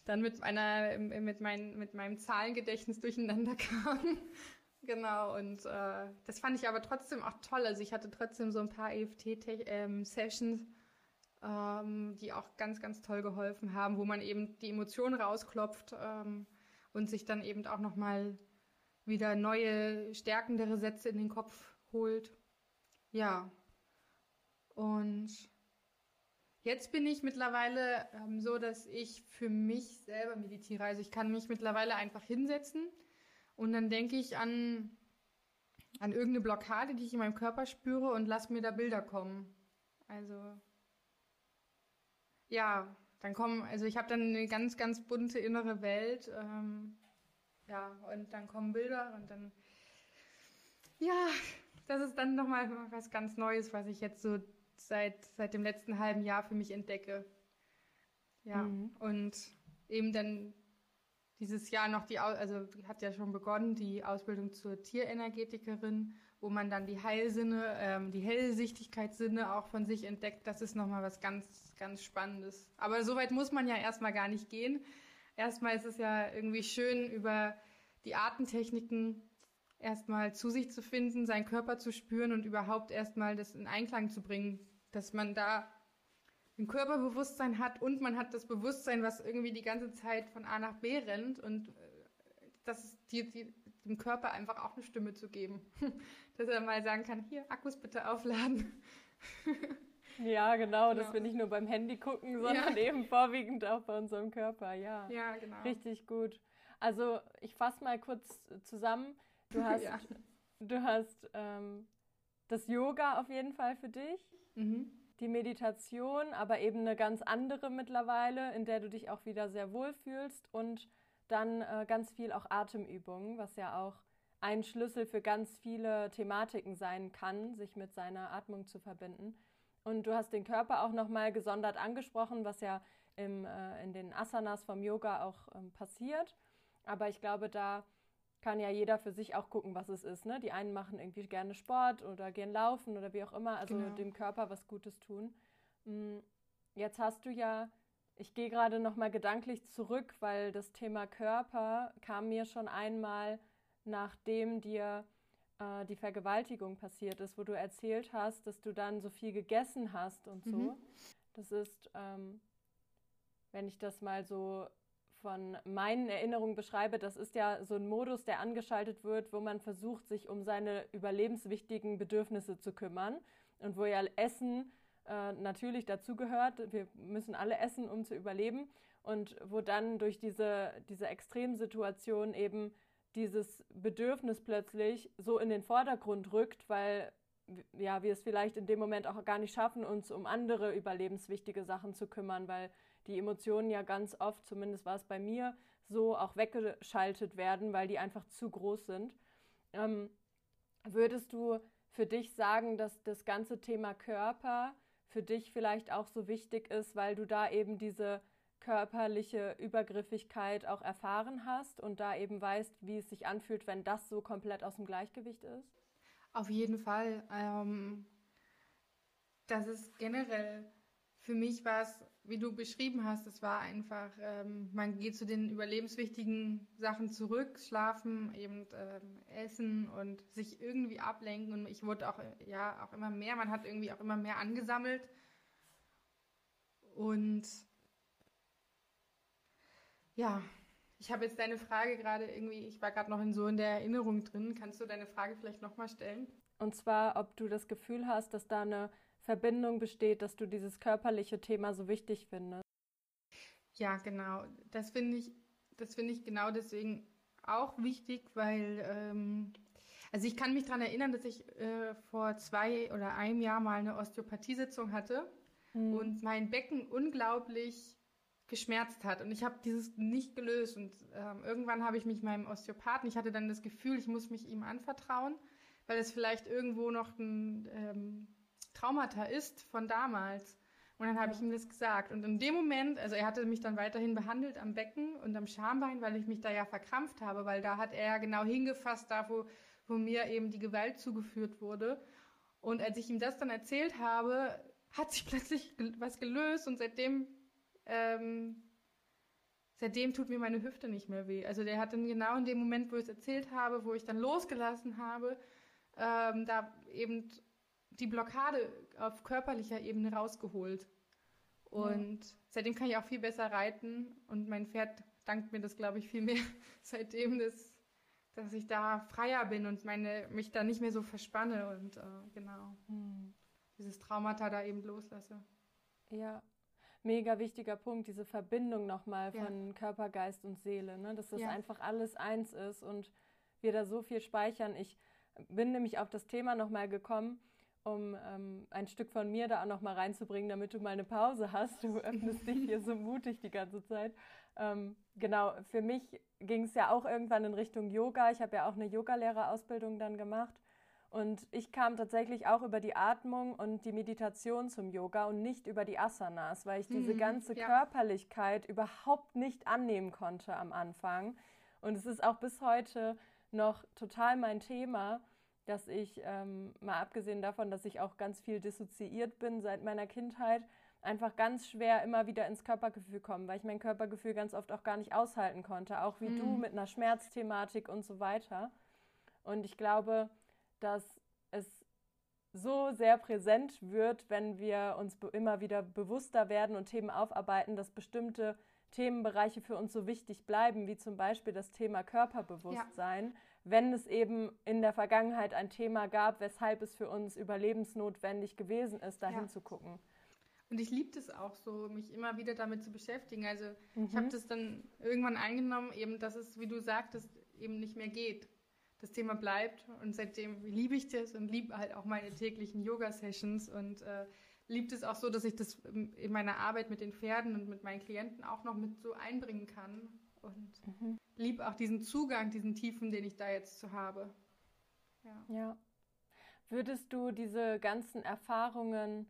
dann mit meiner, mit, mein, mit meinem Zahlengedächtnis durcheinander [LAUGHS] kam. genau, und äh, das fand ich aber trotzdem auch toll. Also ich hatte trotzdem so ein paar EFT-Sessions, ähm, die auch ganz, ganz toll geholfen haben, wo man eben die Emotionen rausklopft ähm, und sich dann eben auch nochmal wieder neue, stärkendere Sätze in den Kopf holt. Ja. Und jetzt bin ich mittlerweile ähm, so, dass ich für mich selber meditiere. Also ich kann mich mittlerweile einfach hinsetzen und dann denke ich an, an irgendeine Blockade, die ich in meinem Körper spüre und lasse mir da Bilder kommen. Also ja, dann kommen, also ich habe dann eine ganz, ganz bunte innere Welt. Ähm, ja, und dann kommen Bilder und dann, ja, das ist dann nochmal was ganz Neues, was ich jetzt so seit, seit dem letzten halben Jahr für mich entdecke. Ja, mhm. und eben dann dieses Jahr noch die, also hat ja schon begonnen, die Ausbildung zur Tierenergetikerin, wo man dann die Heilsinne, ähm, die Hellsichtigkeitssinne auch von sich entdeckt. Das ist nochmal was ganz, ganz Spannendes. Aber so weit muss man ja erstmal gar nicht gehen. Erstmal ist es ja irgendwie schön, über die Atemtechniken erstmal zu sich zu finden, seinen Körper zu spüren und überhaupt erstmal das in Einklang zu bringen, dass man da ein Körperbewusstsein hat und man hat das Bewusstsein, was irgendwie die ganze Zeit von A nach B rennt und äh, das die, die, dem Körper einfach auch eine Stimme zu geben, [LAUGHS] dass er mal sagen kann, hier Akkus bitte aufladen. [LAUGHS] Ja, genau, dass wir nicht nur beim Handy gucken, sondern ja. eben vorwiegend auch bei unserem Körper, ja. Ja, genau. Richtig gut. Also ich fasse mal kurz zusammen. Du [LAUGHS] hast, ja. du hast ähm, das Yoga auf jeden Fall für dich, mhm. die Meditation, aber eben eine ganz andere mittlerweile, in der du dich auch wieder sehr wohl fühlst und dann äh, ganz viel auch Atemübungen, was ja auch ein Schlüssel für ganz viele Thematiken sein kann, sich mit seiner Atmung zu verbinden. Und du hast den Körper auch nochmal gesondert angesprochen, was ja im, äh, in den Asanas vom Yoga auch ähm, passiert. Aber ich glaube, da kann ja jeder für sich auch gucken, was es ist. Ne? Die einen machen irgendwie gerne Sport oder gehen laufen oder wie auch immer, also genau. dem Körper was Gutes tun. Mm, jetzt hast du ja, ich gehe gerade nochmal gedanklich zurück, weil das Thema Körper kam mir schon einmal, nachdem dir äh, die Vergewaltigung passiert ist, wo du erzählt hast, dass du dann so viel gegessen hast und so. Mhm. Das ist, ähm, wenn ich das mal so von meinen Erinnerungen beschreibe, das ist ja so ein Modus, der angeschaltet wird, wo man versucht, sich um seine überlebenswichtigen Bedürfnisse zu kümmern und wo ja Essen äh, natürlich dazugehört. Wir müssen alle essen, um zu überleben und wo dann durch diese, diese Extremsituation eben dieses Bedürfnis plötzlich so in den Vordergrund rückt, weil ja, wir es vielleicht in dem Moment auch gar nicht schaffen, uns um andere überlebenswichtige Sachen zu kümmern, weil die Emotionen ja ganz oft, zumindest war es bei mir, so auch weggeschaltet werden, weil die einfach zu groß sind. Ähm, würdest du für dich sagen, dass das ganze Thema Körper für dich vielleicht auch so wichtig ist, weil du da eben diese körperliche Übergriffigkeit auch erfahren hast und da eben weißt, wie es sich anfühlt, wenn das so komplett aus dem Gleichgewicht ist? Auf jeden Fall. Ähm, das ist generell für mich was, wie du beschrieben hast, es war einfach, ähm, man geht zu den überlebenswichtigen Sachen zurück, schlafen, eben ähm, essen und sich irgendwie ablenken. Und ich wurde auch, ja, auch immer mehr, man hat irgendwie auch immer mehr angesammelt. Und ja, ich habe jetzt deine Frage gerade irgendwie, ich war gerade noch in so in der Erinnerung drin. Kannst du deine Frage vielleicht nochmal stellen? Und zwar, ob du das Gefühl hast, dass da eine Verbindung besteht, dass du dieses körperliche Thema so wichtig findest. Ja, genau. Das finde ich, das finde ich genau deswegen auch wichtig, weil ähm, also ich kann mich daran erinnern, dass ich äh, vor zwei oder einem Jahr mal eine Osteopathiesitzung hatte mhm. und mein Becken unglaublich geschmerzt hat und ich habe dieses nicht gelöst und ähm, irgendwann habe ich mich meinem Osteopathen, ich hatte dann das Gefühl, ich muss mich ihm anvertrauen, weil es vielleicht irgendwo noch ein ähm, Traumata ist von damals. Und dann habe ich ihm das gesagt. Und in dem Moment, also er hatte mich dann weiterhin behandelt am Becken und am Schambein, weil ich mich da ja verkrampft habe, weil da hat er ja genau hingefasst, da wo, wo mir eben die Gewalt zugeführt wurde. Und als ich ihm das dann erzählt habe, hat sich [LAUGHS] plötzlich was gelöst und seitdem ähm, seitdem tut mir meine Hüfte nicht mehr weh. Also der hat dann genau in dem Moment, wo ich es erzählt habe, wo ich dann losgelassen habe, ähm, da eben die Blockade auf körperlicher Ebene rausgeholt. Und ja. seitdem kann ich auch viel besser reiten und mein Pferd dankt mir das, glaube ich, viel mehr [LAUGHS] seitdem, dass, dass ich da freier bin und meine, mich da nicht mehr so verspanne und äh, genau hm. dieses Traumata da eben loslasse. Ja, mega wichtiger Punkt, diese Verbindung nochmal ja. von Körper, Geist und Seele, ne? dass das ja. einfach alles eins ist und wir da so viel speichern. Ich bin nämlich auf das Thema nochmal gekommen, um ähm, ein Stück von mir da auch nochmal reinzubringen, damit du mal eine Pause hast. Du öffnest dich hier so mutig die ganze Zeit. Ähm, genau, für mich ging es ja auch irgendwann in Richtung Yoga. Ich habe ja auch eine Yogalehrerausbildung dann gemacht. Und ich kam tatsächlich auch über die Atmung und die Meditation zum Yoga und nicht über die Asanas, weil ich diese hm, ganze ja. Körperlichkeit überhaupt nicht annehmen konnte am Anfang. Und es ist auch bis heute noch total mein Thema, dass ich, ähm, mal abgesehen davon, dass ich auch ganz viel dissoziiert bin seit meiner Kindheit, einfach ganz schwer immer wieder ins Körpergefühl komme, weil ich mein Körpergefühl ganz oft auch gar nicht aushalten konnte, auch wie mhm. du mit einer Schmerzthematik und so weiter. Und ich glaube, dass es so sehr präsent wird, wenn wir uns immer wieder bewusster werden und Themen aufarbeiten, dass bestimmte Themenbereiche für uns so wichtig bleiben, wie zum Beispiel das Thema Körperbewusstsein, ja. Wenn es eben in der Vergangenheit ein Thema gab, weshalb es für uns überlebensnotwendig gewesen ist, dahin ja. zu gucken. Und ich liebe es auch so, mich immer wieder damit zu beschäftigen. Also mhm. ich habe das dann irgendwann eingenommen, eben, dass es, wie du sagtest, eben nicht mehr geht das Thema bleibt. Und seitdem liebe ich das und liebe halt auch meine täglichen Yoga-Sessions und äh, liebt es auch so, dass ich das in meiner Arbeit mit den Pferden und mit meinen Klienten auch noch mit so einbringen kann. Und mhm. liebe auch diesen Zugang, diesen Tiefen, den ich da jetzt zu habe. Ja. ja. Würdest du diese ganzen Erfahrungen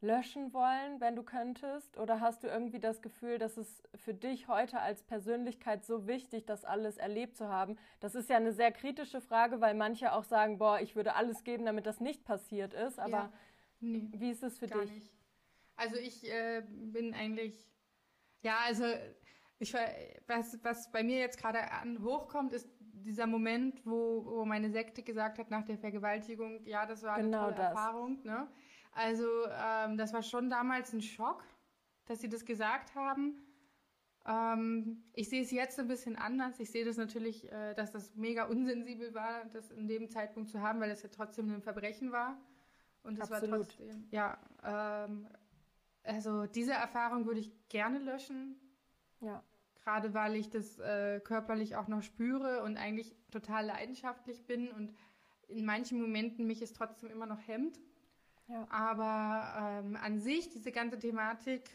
löschen wollen, wenn du könntest? Oder hast du irgendwie das Gefühl, dass es für dich heute als Persönlichkeit so wichtig, das alles erlebt zu haben? Das ist ja eine sehr kritische Frage, weil manche auch sagen, boah, ich würde alles geben, damit das nicht passiert ist. Aber ja, nee, wie ist es für dich? Nicht. Also ich äh, bin eigentlich, ja, also ich, was, was bei mir jetzt gerade hochkommt, ist dieser Moment, wo, wo meine Sekte gesagt hat nach der Vergewaltigung, ja, das war eine genau tolle das. Erfahrung. Ne? Also ähm, das war schon damals ein Schock, dass sie das gesagt haben. Ähm, ich sehe es jetzt ein bisschen anders. Ich sehe das natürlich, äh, dass das mega unsensibel war, das in dem Zeitpunkt zu haben, weil es ja trotzdem ein Verbrechen war. Und das Absolut. war trotzdem, ja, ähm, also diese Erfahrung würde ich gerne löschen. Ja. Gerade weil ich das äh, körperlich auch noch spüre und eigentlich total leidenschaftlich bin und in manchen Momenten mich es trotzdem immer noch hemmt. Ja. Aber ähm, an sich, diese ganze Thematik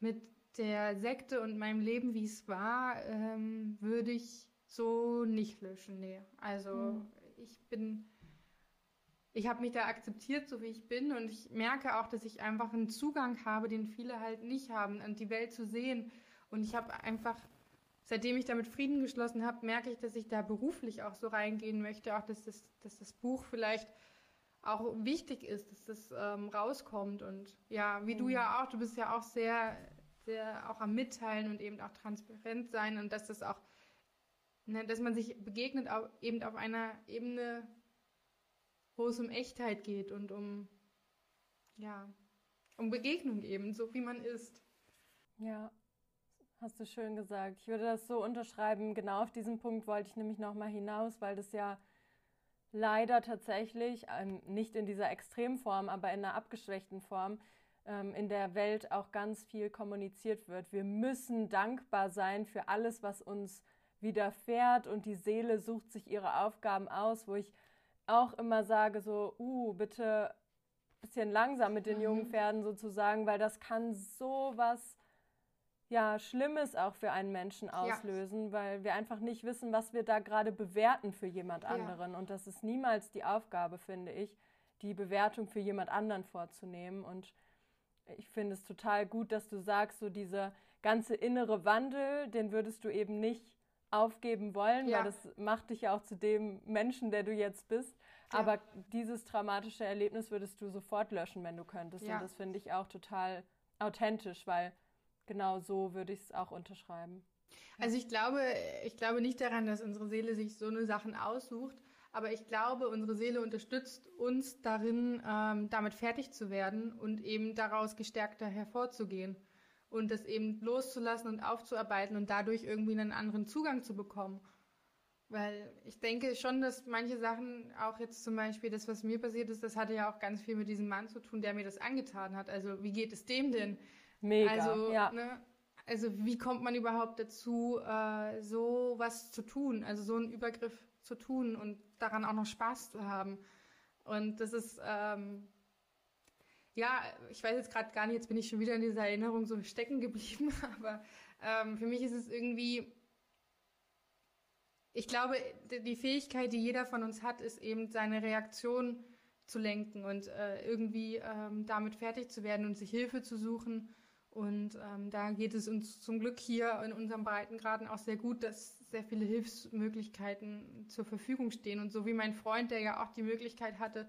mit der Sekte und meinem Leben, wie es war, ähm, würde ich so nicht löschen. Nee. Also mhm. ich bin, ich habe mich da akzeptiert, so wie ich bin. Und ich merke auch, dass ich einfach einen Zugang habe, den viele halt nicht haben, an die Welt zu sehen. Und ich habe einfach, seitdem ich damit Frieden geschlossen habe, merke ich, dass ich da beruflich auch so reingehen möchte. Auch, dass das, dass das Buch vielleicht auch wichtig ist, dass das ähm, rauskommt. Und ja, wie mhm. du ja auch, du bist ja auch sehr, sehr auch am Mitteilen und eben auch transparent sein und dass das auch, ne, dass man sich begegnet auch eben auf einer Ebene, wo es um Echtheit geht und um, ja, um Begegnung eben, so wie man ist. Ja, hast du schön gesagt. Ich würde das so unterschreiben. Genau auf diesen Punkt wollte ich nämlich nochmal hinaus, weil das ja leider tatsächlich, ähm, nicht in dieser Extremform, aber in einer abgeschwächten Form, ähm, in der Welt auch ganz viel kommuniziert wird. Wir müssen dankbar sein für alles, was uns widerfährt und die Seele sucht sich ihre Aufgaben aus, wo ich auch immer sage, so, uh, bitte ein bisschen langsam mit den jungen mhm. Pferden sozusagen, weil das kann so was ja, Schlimmes auch für einen Menschen auslösen, ja. weil wir einfach nicht wissen, was wir da gerade bewerten für jemand anderen. Ja. Und das ist niemals die Aufgabe, finde ich, die Bewertung für jemand anderen vorzunehmen. Und ich finde es total gut, dass du sagst, so dieser ganze innere Wandel, den würdest du eben nicht aufgeben wollen, ja. weil das macht dich ja auch zu dem Menschen, der du jetzt bist. Aber dieses traumatische Erlebnis würdest du sofort löschen, wenn du könntest. Und das finde ich auch total authentisch, weil genau so würde ich es auch unterschreiben. Also ich glaube, ich glaube nicht daran, dass unsere Seele sich so eine Sachen aussucht, Aber ich glaube, unsere Seele unterstützt uns darin, ähm, damit fertig zu werden und eben daraus gestärkter hervorzugehen und das eben loszulassen und aufzuarbeiten und dadurch irgendwie einen anderen Zugang zu bekommen. Weil ich denke schon, dass manche Sachen, auch jetzt zum Beispiel das, was mir passiert ist, das hatte ja auch ganz viel mit diesem Mann zu tun, der mir das angetan hat. Also wie geht es dem denn? Mega, also, ja. Ne, also wie kommt man überhaupt dazu, äh, so was zu tun, also so einen Übergriff zu tun und daran auch noch Spaß zu haben. Und das ist, ähm, ja, ich weiß jetzt gerade gar nicht, jetzt bin ich schon wieder in dieser Erinnerung so stecken geblieben, [LAUGHS] aber ähm, für mich ist es irgendwie, ich glaube, die Fähigkeit, die jeder von uns hat, ist eben seine Reaktion zu lenken und äh, irgendwie ähm, damit fertig zu werden und sich Hilfe zu suchen und ähm, da geht es uns zum Glück hier in unserem Breitengraden auch sehr gut, dass sehr viele Hilfsmöglichkeiten zur Verfügung stehen. Und so wie mein Freund, der ja auch die Möglichkeit hatte,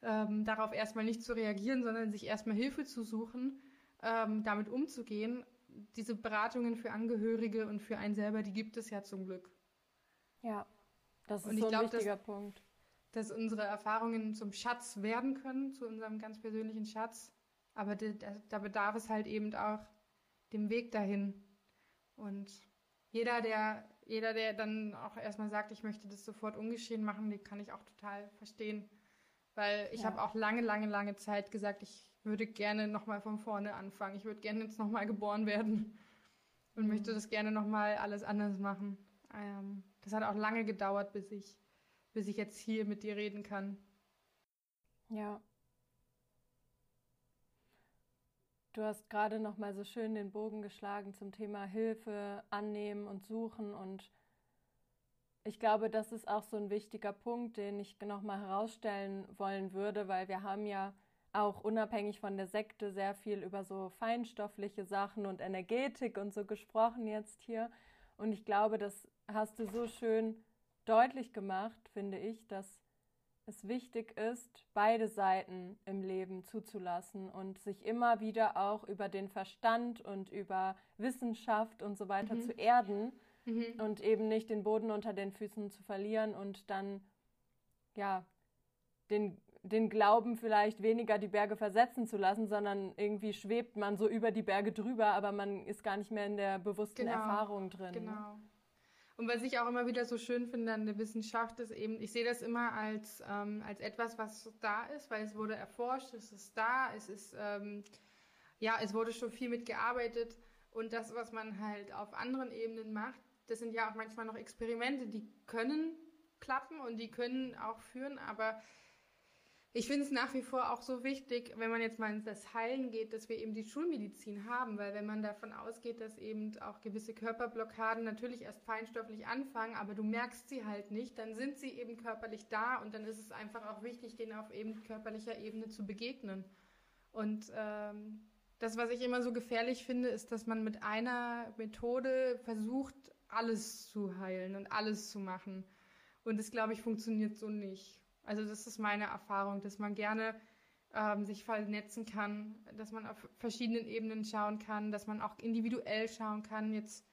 ähm, darauf erstmal nicht zu reagieren, sondern sich erstmal Hilfe zu suchen, ähm, damit umzugehen, diese Beratungen für Angehörige und für einen selber, die gibt es ja zum Glück. Ja, das ist und so ein glaub, wichtiger dass, Punkt. Dass unsere Erfahrungen zum Schatz werden können, zu unserem ganz persönlichen Schatz aber da, da bedarf es halt eben auch dem Weg dahin. Und jeder, der, jeder, der dann auch erstmal sagt, ich möchte das sofort ungeschehen machen, den kann ich auch total verstehen. Weil ich ja. habe auch lange, lange, lange Zeit gesagt, ich würde gerne nochmal von vorne anfangen. Ich würde gerne jetzt nochmal geboren werden [LAUGHS] und mhm. möchte das gerne nochmal alles anders machen. Ähm, das hat auch lange gedauert, bis ich, bis ich jetzt hier mit dir reden kann. Ja, Du hast gerade noch mal so schön den Bogen geschlagen zum Thema Hilfe annehmen und suchen. Und ich glaube, das ist auch so ein wichtiger Punkt, den ich noch mal herausstellen wollen würde, weil wir haben ja auch unabhängig von der Sekte sehr viel über so feinstoffliche Sachen und Energetik und so gesprochen jetzt hier. Und ich glaube, das hast du so schön deutlich gemacht, finde ich, dass es wichtig ist, beide Seiten im Leben zuzulassen und sich immer wieder auch über den Verstand und über Wissenschaft und so weiter mhm. zu erden mhm. und eben nicht den Boden unter den Füßen zu verlieren und dann ja den den Glauben vielleicht weniger die Berge versetzen zu lassen, sondern irgendwie schwebt man so über die Berge drüber, aber man ist gar nicht mehr in der bewussten genau. Erfahrung drin. Genau. Und was ich auch immer wieder so schön finde an der Wissenschaft ist eben, ich sehe das immer als, ähm, als etwas, was da ist, weil es wurde erforscht, es ist da, es ist, ähm, ja, es wurde schon viel mitgearbeitet. Und das, was man halt auf anderen Ebenen macht, das sind ja auch manchmal noch Experimente, die können klappen und die können auch führen, aber ich finde es nach wie vor auch so wichtig, wenn man jetzt mal ins das Heilen geht, dass wir eben die Schulmedizin haben, weil wenn man davon ausgeht, dass eben auch gewisse Körperblockaden natürlich erst feinstofflich anfangen, aber du merkst sie halt nicht, dann sind sie eben körperlich da und dann ist es einfach auch wichtig, denen auf eben körperlicher Ebene zu begegnen. Und ähm, das, was ich immer so gefährlich finde, ist, dass man mit einer Methode versucht, alles zu heilen und alles zu machen. Und das, glaube ich, funktioniert so nicht. Also das ist meine Erfahrung, dass man gerne ähm, sich vernetzen kann, dass man auf verschiedenen Ebenen schauen kann, dass man auch individuell schauen kann. Jetzt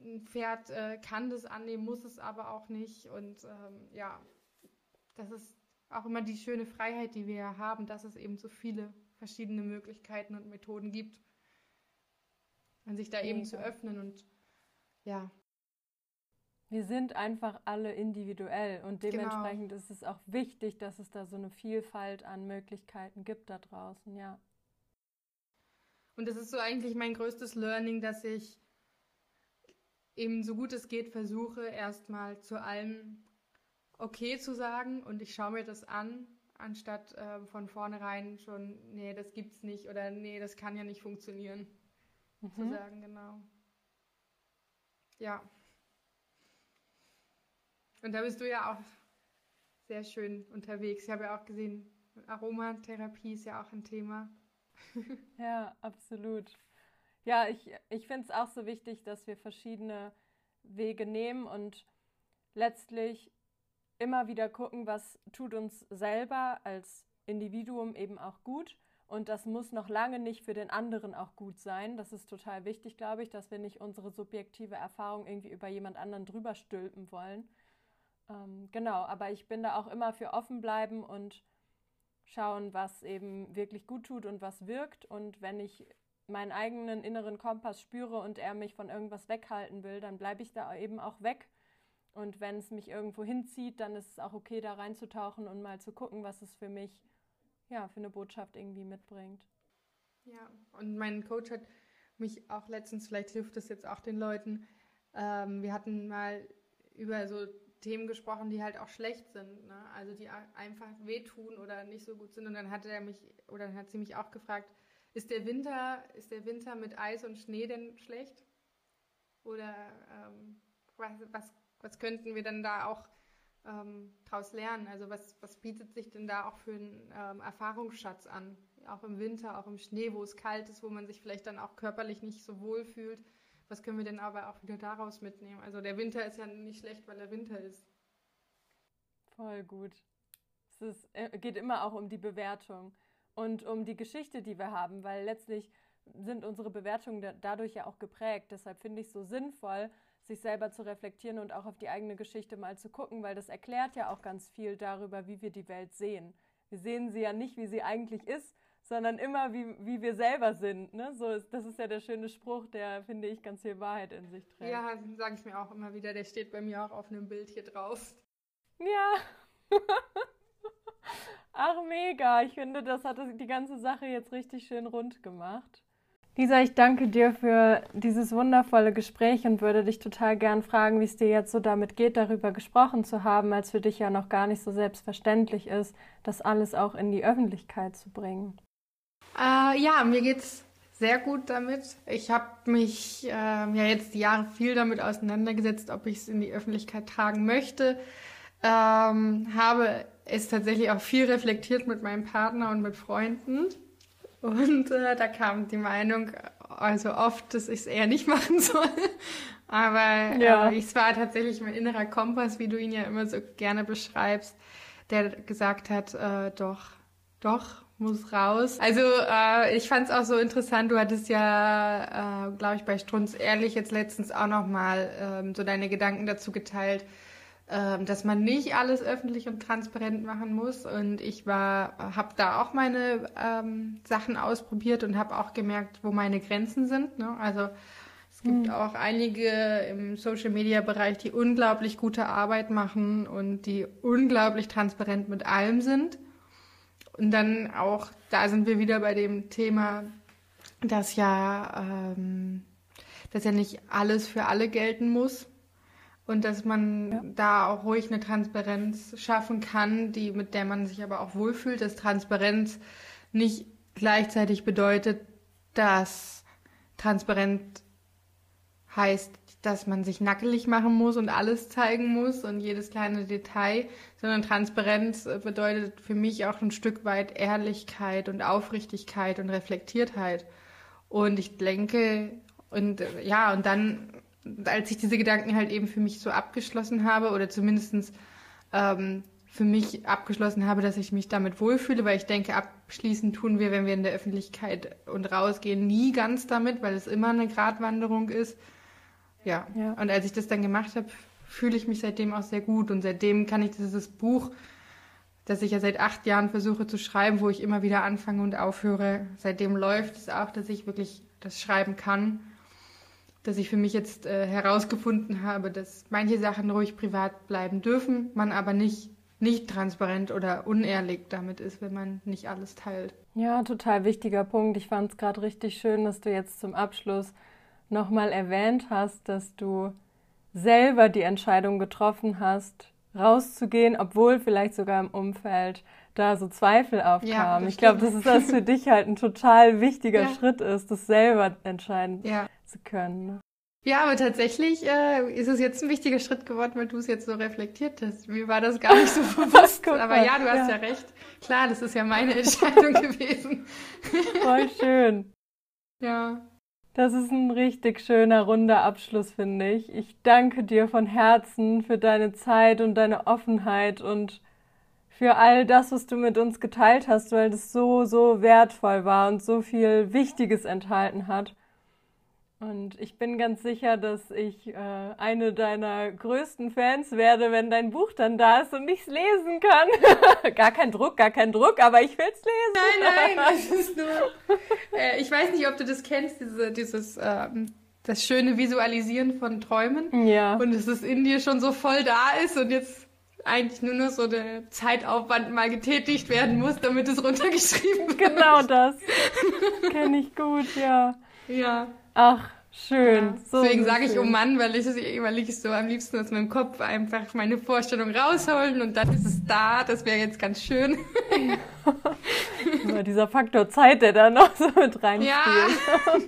ein Pferd äh, kann das annehmen, muss es aber auch nicht. Und ähm, ja, das ist auch immer die schöne Freiheit, die wir haben, dass es eben so viele verschiedene Möglichkeiten und Methoden gibt. Und sich da eben zu öffnen und ja, wir sind einfach alle individuell und genau. dementsprechend genau. ist es auch wichtig, dass es da so eine Vielfalt an Möglichkeiten gibt da draußen, ja. Und das ist so eigentlich mein größtes Learning, dass ich eben so gut es geht versuche, erstmal zu allem okay zu sagen und ich schaue mir das an, anstatt äh, von vornherein schon, nee, das gibt's nicht oder nee, das kann ja nicht funktionieren. Mhm. Zu sagen, genau. Ja. Und da bist du ja auch sehr schön unterwegs. Ich habe ja auch gesehen, Aromatherapie ist ja auch ein Thema. [LAUGHS] ja, absolut. Ja, ich, ich finde es auch so wichtig, dass wir verschiedene Wege nehmen und letztlich immer wieder gucken, was tut uns selber als Individuum eben auch gut. Und das muss noch lange nicht für den anderen auch gut sein. Das ist total wichtig, glaube ich, dass wir nicht unsere subjektive Erfahrung irgendwie über jemand anderen drüber stülpen wollen, Ähm, genau, aber ich bin da auch immer für offen bleiben und schauen, was eben wirklich gut tut und was wirkt. Und wenn ich meinen eigenen inneren Kompass spüre und er mich von irgendwas weghalten will, dann bleibe ich da eben auch weg. Und wenn es mich irgendwo hinzieht, dann ist es auch okay, da reinzutauchen und mal zu gucken, was es für mich, ja, für eine Botschaft irgendwie mitbringt. Ja, und mein Coach hat mich auch letztens, vielleicht hilft es jetzt auch den Leuten, ähm, wir hatten mal über so Themen gesprochen, die halt auch schlecht sind, ne? also die einfach wehtun oder nicht so gut sind. Und dann hatte er mich, oder dann hat sie mich auch gefragt, ist der Winter, ist der Winter mit Eis und Schnee denn schlecht? Oder ähm, was, was, was könnten wir denn da auch ähm, daraus lernen? Also was, was bietet sich denn da auch für einen ähm, Erfahrungsschatz an? Auch im Winter, auch im Schnee, wo es kalt ist, wo man sich vielleicht dann auch körperlich nicht so wohl fühlt was können wir denn aber auch wieder daraus mitnehmen? Also der Winter ist ja nicht schlecht, weil er Winter ist. Voll gut. Es ist, äh, geht immer auch um die Bewertung und um die Geschichte, die wir haben, weil letztlich sind unsere Bewertungen dadurch ja auch geprägt. Deshalb finde ich es so sinnvoll, sich selber zu reflektieren und auch auf die eigene Geschichte mal zu gucken, weil das erklärt ja auch ganz viel darüber, wie wir die Welt sehen. Wir sehen sie ja nicht, wie sie eigentlich ist, sondern immer wie, wie wir selber sind. Ne? So ist, das ist ja der schöne Spruch, der, finde ich, ganz viel Wahrheit in sich trägt. Ja, sage ich mir auch immer wieder. Der steht bei mir auch auf einem Bild hier drauf. Ja. [LAUGHS] Ach, mega. Ich finde, das hat die ganze Sache jetzt richtig schön rund gemacht. Lisa, ich danke dir für dieses wundervolle Gespräch und würde dich total gern fragen, wie es dir jetzt so damit geht, darüber gesprochen zu haben, als für dich ja noch gar nicht so selbstverständlich ist, das alles auch in die Öffentlichkeit zu bringen. Äh, ja, mir geht's sehr gut damit. Ich habe mich äh, ja jetzt die Jahre viel damit auseinandergesetzt, ob ich es in die Öffentlichkeit tragen möchte. Ähm, habe es tatsächlich auch viel reflektiert mit meinem Partner und mit Freunden. Und äh, da kam die Meinung, also oft, dass ich es eher nicht [LAUGHS] machen soll. Aber ja. äh, es war tatsächlich mein innerer Kompass, wie du ihn ja immer so gerne beschreibst, der gesagt hat, äh, doch, doch, muss raus. Also äh, ich fand es auch so interessant. Du hattest ja, äh, glaube ich, bei Strunz ehrlich jetzt letztens auch noch mal ähm, so deine Gedanken dazu geteilt, ähm, dass man nicht alles öffentlich und transparent machen muss. Und ich war, habe da auch meine ähm, Sachen ausprobiert und habe auch gemerkt, wo meine Grenzen sind. Ne? Also es gibt mhm. auch einige im Social Media Bereich, die unglaublich gute Arbeit machen und die unglaublich transparent mit allem sind. Und dann auch, da sind wir wieder bei dem Thema, dass ja, ähm, dass ja nicht alles für alle gelten muss und dass man ja. da auch ruhig eine Transparenz schaffen kann, die mit der man sich aber auch wohlfühlt, dass Transparenz nicht gleichzeitig bedeutet, dass transparent heißt, dass man sich nackelig machen muss und alles zeigen muss und jedes kleine Detail, sondern Transparenz bedeutet für mich auch ein Stück weit Ehrlichkeit und Aufrichtigkeit und Reflektiertheit. Und ich denke, und ja, und dann, als ich diese Gedanken halt eben für mich so abgeschlossen habe oder zumindestens ähm, für mich abgeschlossen habe, dass ich mich damit wohlfühle, weil ich denke, abschließend tun wir, wenn wir in der Öffentlichkeit und rausgehen, nie ganz damit, weil es immer eine Gratwanderung ist ja. ja. Und als ich das dann gemacht habe, fühle ich mich seitdem auch sehr gut. Und seitdem kann ich dieses Buch, das ich ja seit acht Jahren versuche zu schreiben, wo ich immer wieder anfange und aufhöre, seitdem läuft es auch, dass ich wirklich das schreiben kann. Dass ich für mich jetzt äh, herausgefunden habe, dass manche Sachen ruhig privat bleiben dürfen, man aber nicht nicht transparent oder unehrlich damit ist, wenn man nicht alles teilt. Ja, total wichtiger Punkt. Ich fand es gerade richtig schön, dass du jetzt zum Abschluss nochmal erwähnt hast, dass du selber die Entscheidung getroffen hast, rauszugehen, obwohl vielleicht sogar im Umfeld da so Zweifel aufkamen. Ja, ich glaube, dass das für dich halt ein total wichtiger [LAUGHS] ja. Schritt ist, das selber entscheiden ja. zu können. Ne? Ja, aber tatsächlich äh, ist es jetzt ein wichtiger Schritt geworden, weil du es jetzt so reflektiert hast. Mir war das gar nicht so [LAUGHS] [LAUGHS] bewusst. aber ja, du hast ja. ja recht. Klar, das ist ja meine Entscheidung gewesen. Voll schön. Ja. Das ist ein richtig schöner, runder Abschluss, finde ich. Ich danke dir von Herzen für deine Zeit und deine Offenheit und für all das, was du mit uns geteilt hast, weil das so, so wertvoll war und so viel Wichtiges enthalten hat. Und ich bin ganz sicher, dass ich äh, eine deiner größten Fans werde, wenn dein Buch dann da ist und ich es lesen kann. [LAUGHS] gar kein Druck, gar kein Druck, aber ich will es lesen. Nein, nein, [LAUGHS] es ist nur. Äh, ich weiß nicht, ob du das kennst, diese, dieses ähm, das schöne Visualisieren von Träumen. Ja. Und dass es in dir schon so voll da ist und jetzt eigentlich nur noch so der Zeitaufwand mal getätigt werden muss, damit es runtergeschrieben [LAUGHS] wird. Genau das. Kenne ich gut, ja. Ja. Ach, schön. Ja. So Deswegen sage ich, oh Mann, weil ich, weil ich so am liebsten aus meinem Kopf einfach meine Vorstellung rausholen und dann ist es da. Das wäre jetzt ganz schön. Ja. dieser Faktor Zeit, der da noch so mit reinspielt. Ja.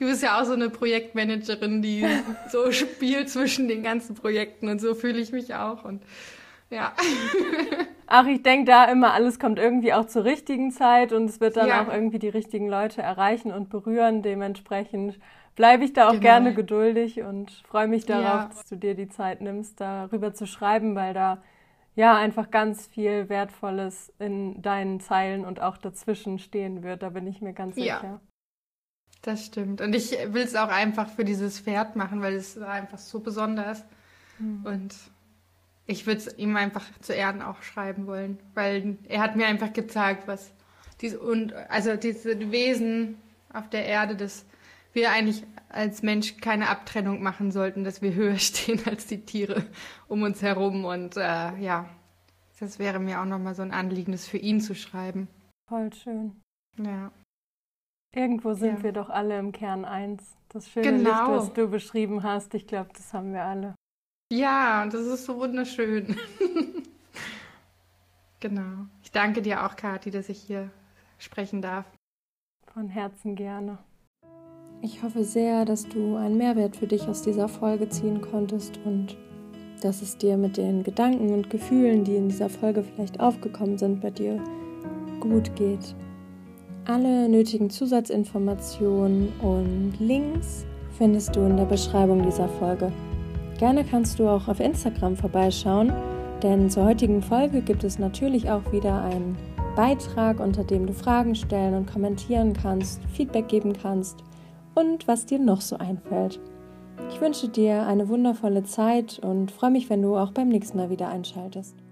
Du bist ja auch so eine Projektmanagerin, die so spielt zwischen den ganzen Projekten und so fühle ich mich auch und ja. [LAUGHS] Ach, ich denke da immer, alles kommt irgendwie auch zur richtigen Zeit und es wird dann ja. auch irgendwie die richtigen Leute erreichen und berühren. Dementsprechend bleibe ich da auch genau. gerne geduldig und freue mich darauf, ja. dass du dir die Zeit nimmst, darüber zu schreiben, weil da ja einfach ganz viel Wertvolles in deinen Zeilen und auch dazwischen stehen wird. Da bin ich mir ganz sicher. Ja. Das stimmt. Und ich will es auch einfach für dieses Pferd machen, weil es einfach so besonders. Mhm. Und ich würde es ihm einfach zu Erden auch schreiben wollen, weil er hat mir einfach gezeigt, was diese und also diese Wesen auf der Erde, dass wir eigentlich als Mensch keine Abtrennung machen sollten, dass wir höher [LAUGHS] stehen als die Tiere um uns herum und äh, ja, das wäre mir auch nochmal so ein Anliegen, das für ihn zu schreiben. Voll schön. Ja. Irgendwo sind ja. wir doch alle im Kern eins. Das schöne genau. Licht, was du beschrieben hast, ich glaube, das haben wir alle. Ja, und das ist so wunderschön. [LAUGHS] genau. Ich danke dir auch, Kathi, dass ich hier sprechen darf. Von Herzen gerne. Ich hoffe sehr, dass du einen Mehrwert für dich aus dieser Folge ziehen konntest und dass es dir mit den Gedanken und Gefühlen, die in dieser Folge vielleicht aufgekommen sind, bei dir gut geht. Alle nötigen Zusatzinformationen und Links findest du in der Beschreibung dieser Folge. Gerne kannst du auch auf Instagram vorbeischauen, denn zur heutigen Folge gibt es natürlich auch wieder einen Beitrag, unter dem du Fragen stellen und kommentieren kannst, Feedback geben kannst und was dir noch so einfällt. Ich wünsche dir eine wundervolle Zeit und freue mich, wenn du auch beim nächsten Mal wieder einschaltest.